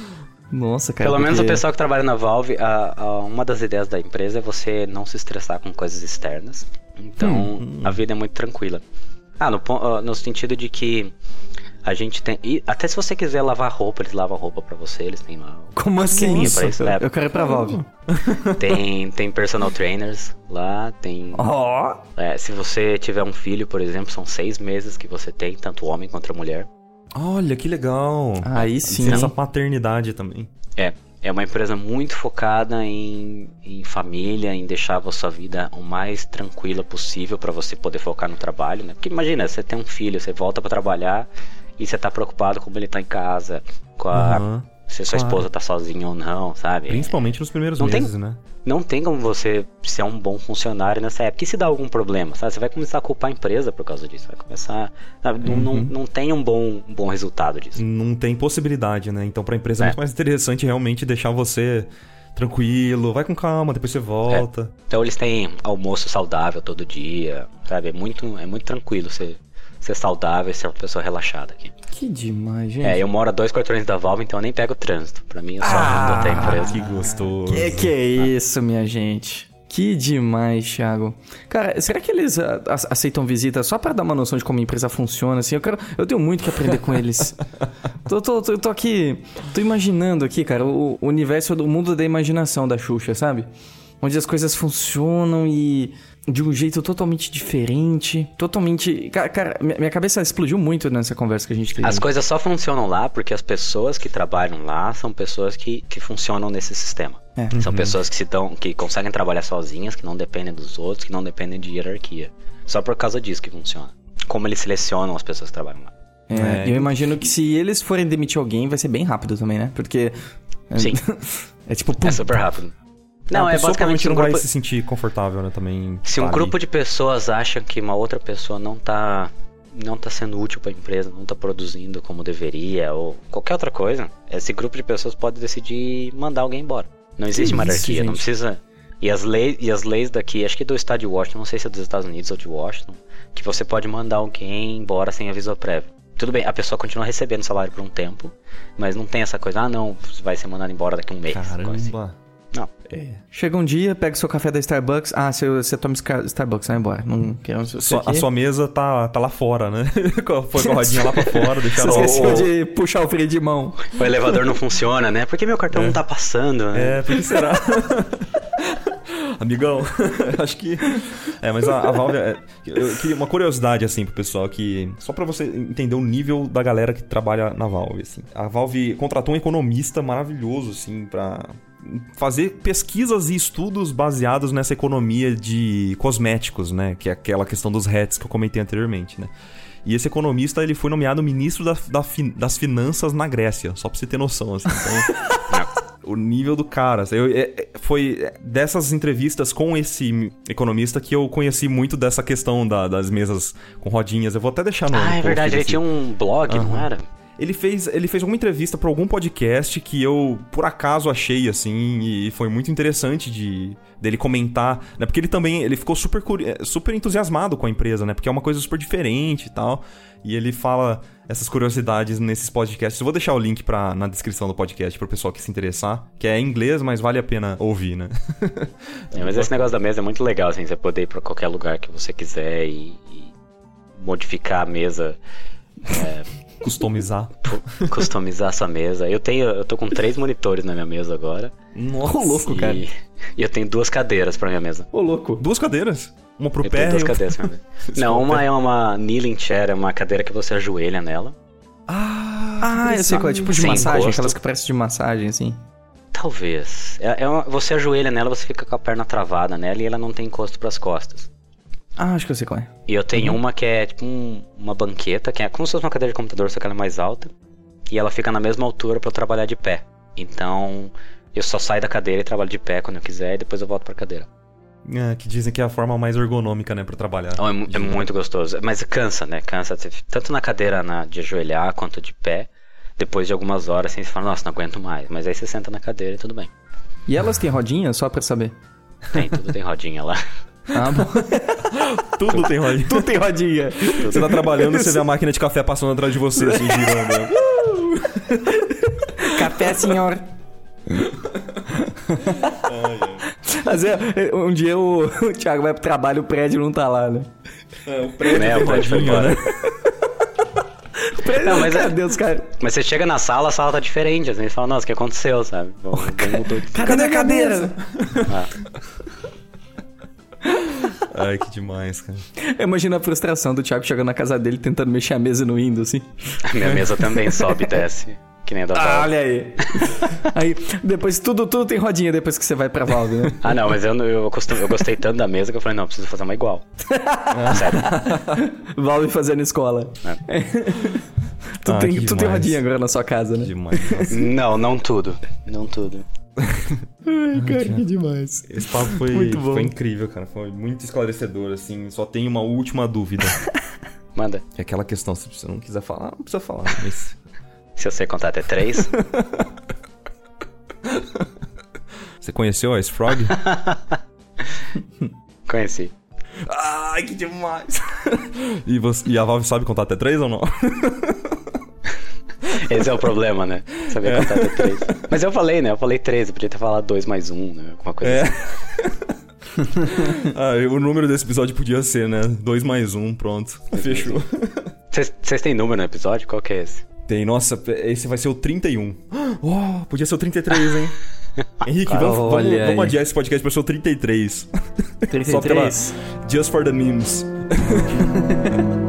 Nossa, cara.
Pelo menos o pessoal que trabalha na Valve, a- a- uma das ideias da empresa é você não se estressar com coisas externas. Então, a vida é muito tranquila. Ah, no, ah, no sentido de que a gente tem. e até se você quiser lavar roupa, eles lavam roupa pra você, eles têm lá.
Como assim isso?
pra isso, né?
Eu quero ir pra Valve.
Tem, tem personal trainers lá, tem.
Ó.
é, se você tiver um filho, por exemplo, são seis meses que você tem, tanto homem quanto mulher.
Olha, que legal.
Aí sim.
Licença paternidade também.
É, é uma empresa muito focada em, em família, em deixar a sua vida o mais tranquila possível para você poder focar no trabalho, né? Porque imagina, você tem um filho, você volta para trabalhar e você tá preocupado como ele tá em casa, com a,
Aham.
se sua
claro.
esposa tá sozinha ou não, sabe?
Principalmente nos primeiros
Não tem-
meses, né?
Não tem como você ser um bom funcionário nessa época. E se dá algum problema, sabe? Você vai começar a culpar a empresa por causa disso. Vai começar. sabe? Não, não,
Uhum.
não tem um bom, um bom resultado disso.
Não tem possibilidade, né? Então pra empresa é,
É.
muito mais interessante realmente deixar você tranquilo, vai com calma, depois você volta.
Então eles têm almoço saudável todo dia, sabe? É muito, é muito tranquilo ser, ser saudável e ser uma pessoa relaxada aqui.
Que demais, gente.
É, eu moro a dois quarteirões da Valve, então eu nem pego o trânsito. Pra mim, eu só
Ah,
ando até a empresa.
Que gostoso.
Que que é isso, minha gente? Que demais, Thiago. Cara, será que eles ah, a- aceitam visita só pra dar uma noção de como a empresa funciona? Assim, eu quero, eu tenho muito que aprender com eles. tô, tô, tô, tô aqui, tô imaginando aqui, cara, o, o universo do mundo da imaginação da Xuxa, sabe? Onde as coisas funcionam e de um jeito totalmente diferente, totalmente. Cara, minha cabeça explodiu muito nessa conversa que a gente teve.
As coisas só funcionam lá porque as pessoas que trabalham lá são pessoas que, que funcionam nesse sistema.
É.
São pessoas que, se dão, que conseguem trabalhar sozinhas, que não dependem dos outros, que não dependem de hierarquia. Só por causa disso que funciona. Como eles selecionam as pessoas que trabalham lá.
É,
É.
eu imagino que se eles forem demitir alguém, vai ser bem rápido também, né? Porque.
Sim.
é tipo, pum,
É super rápido. Não,
a
é basicamente
provavelmente
um
não vai
grupo,
se sentir confortável, né? Também.
Se um
tá
grupo
ali.
de pessoas acha que uma outra pessoa não tá não tá sendo útil para a empresa, não tá produzindo como deveria ou qualquer outra coisa, esse grupo de pessoas pode decidir mandar alguém embora. Não existe
isso,
hierarquia, não precisa. E as leis e as leis daqui, acho que do estado de Washington, não sei se é dos Estados Unidos ou de Washington, que você pode mandar alguém embora sem aviso prévio. Tudo bem, a pessoa continua recebendo salário por um tempo, mas não tem essa coisa, ah não, vai ser mandado embora daqui a um mês. coisa assim.
Caramba.
Não.
Chega um dia, pega seu café da Starbucks. Ah, você, você toma Starbucks, vai embora. Não o
Sua- a sua mesa tá, tá lá fora, né? Foi com a rodinha lá pra fora,
Você
deixaram
esqueceu
o-
de puxar o freio de mão.
O elevador não funciona, né? Por que meu cartão não tá passando? né?
É, por que será? Amigão, acho que. É, mas a, a Valve. é- eu queria uma curiosidade, assim, pro pessoal que. Só pra você entender o nível da galera que trabalha na Valve, assim. A Valve contratou um economista maravilhoso, assim, pra fazer pesquisas e estudos baseados nessa economia de cosméticos, né? Que é aquela questão dos hats que eu comentei anteriormente, né? E esse economista, ele foi nomeado ministro da- da das finanças na Grécia, só pra você ter noção, assim. Então, o nível do cara. eu- é- é- foi dessas entrevistas com esse economista que eu conheci muito dessa questão da- das mesas com rodinhas. Eu vou até deixar no.
Ah, é verdade, ele
desse-
tinha um blog, não
Aham.
era?
Ele fez, ele fez alguma entrevista pra algum podcast que eu, por acaso, achei, assim, e foi muito interessante de dele comentar, né? Porque ele também, ele ficou super, super entusiasmado com a empresa, né? Porque é uma coisa super diferente e tal. E ele fala essas curiosidades nesses podcasts. Eu vou deixar o link pra, na descrição do podcast pro pessoal que se interessar, que é em inglês, mas vale a pena ouvir, né?
É, mas esse negócio da mesa é muito legal, assim, você poder ir pra qualquer lugar que você quiser e, e modificar a mesa. É,
Customizar.
customizar sua mesa. Eu tenho, eu tô com três monitores na minha mesa agora.
Ô, louco,
e,
cara.
e eu tenho duas cadeiras pra minha mesa.
Ô, louco.
Duas cadeiras? Uma pro
Eu
pé
duas
e outra-
cadeiras. Não, uma é uma kneeling chair, é uma cadeira que você ajoelha nela.
Ah,
Ah, eu sei qual é. Tipo de
Sem
massagem,
encosto.
aquelas que parecem de massagem, assim.
Talvez. É, é uma- você ajoelha nela, você fica com a perna travada nela e ela não tem encosto pras costas.
Ah, acho que eu sei qual é.
E eu tenho uma que é tipo um- uma banqueta, que é como se fosse uma cadeira de computador, só que ela é mais alta. E ela fica na mesma altura pra eu trabalhar de pé. Então, eu só saio da cadeira e trabalho de pé quando eu quiser e depois eu volto pra cadeira.
É, que dizem que é a forma mais ergonômica, né, pra trabalhar.
Então, é, mu- é muito gostoso. Mas cansa, né? Cansa. Tanto na cadeira na- de ajoelhar quanto de pé. Depois de algumas horas, assim, você fala, nossa, não aguento mais. Mas aí você senta na cadeira e tudo bem.
E elas têm rodinha, só pra saber?
Tem, tudo tem rodinha lá.
Ah, bom.
Tudo tem rodinha.
Tudo tem rodinha.
Você tá trabalhando e você vê a máquina de café passando atrás de você, assim, girando.
Café, senhor. Mas é, um dia o, o Thiago vai pro trabalho e o prédio não tá lá, né?
É, o prédio tem
o prédio foi embora.
né?
O prédio,
Não, mas é-
cadê os caras?
Mas você chega na sala, a sala tá diferente. Assim, você fala, nossa, o que aconteceu, sabe? Bom, alguém mudou de
Cadê minha cadeira?
Ah,
Ai, que demais, cara.
Imagina a frustração do Thiago chegando na casa dele tentando mexer a mesa no Windows, assim.
a minha mesa também sobe e desce. Que nem a da
Ah,
Valve.
olha aí. aí, depois tudo, tudo tem rodinha depois que você vai pra Valve, né?
Ah, não, mas eu, eu, costum- eu gostei tanto da mesa que eu falei, não, preciso fazer uma igual. Sério.
Valve fazendo escola. tu
Ah,
tem, tu tem rodinha agora na sua casa, né?
Demais. nossa.
Não, não tudo. Não tudo.
Ai, cara, que demais.
Esse papo foi,
Muito bom.
foi incrível, cara. Foi muito esclarecedor, assim. Só tenho uma última dúvida.
Manda.
É aquela questão, se você não quiser falar, não precisa falar. Mas
Se eu sei contar até três.
você conheceu a Frog?
Conheci.
Ai, que demais! e, você, e a Valve sabe contar até três ou não?
Esse é o problema, né? Saber contar até três. Mas eu falei, né? Eu falei três, eu podia ter falado dois mais um, né? Alguma coisa
É.
assim.
ah, o número desse episódio podia ser, né? Dois mais um, pronto. Fechou.
Vocês vocês têm número no episódio? Qual que é esse?
Tem, nossa, esse vai ser o 31. Oh, podia ser o 33, hein? Henrique, vamos, vamos, vamos adiar esse podcast pra ser o 33. Só pela
33.
Just for the memes.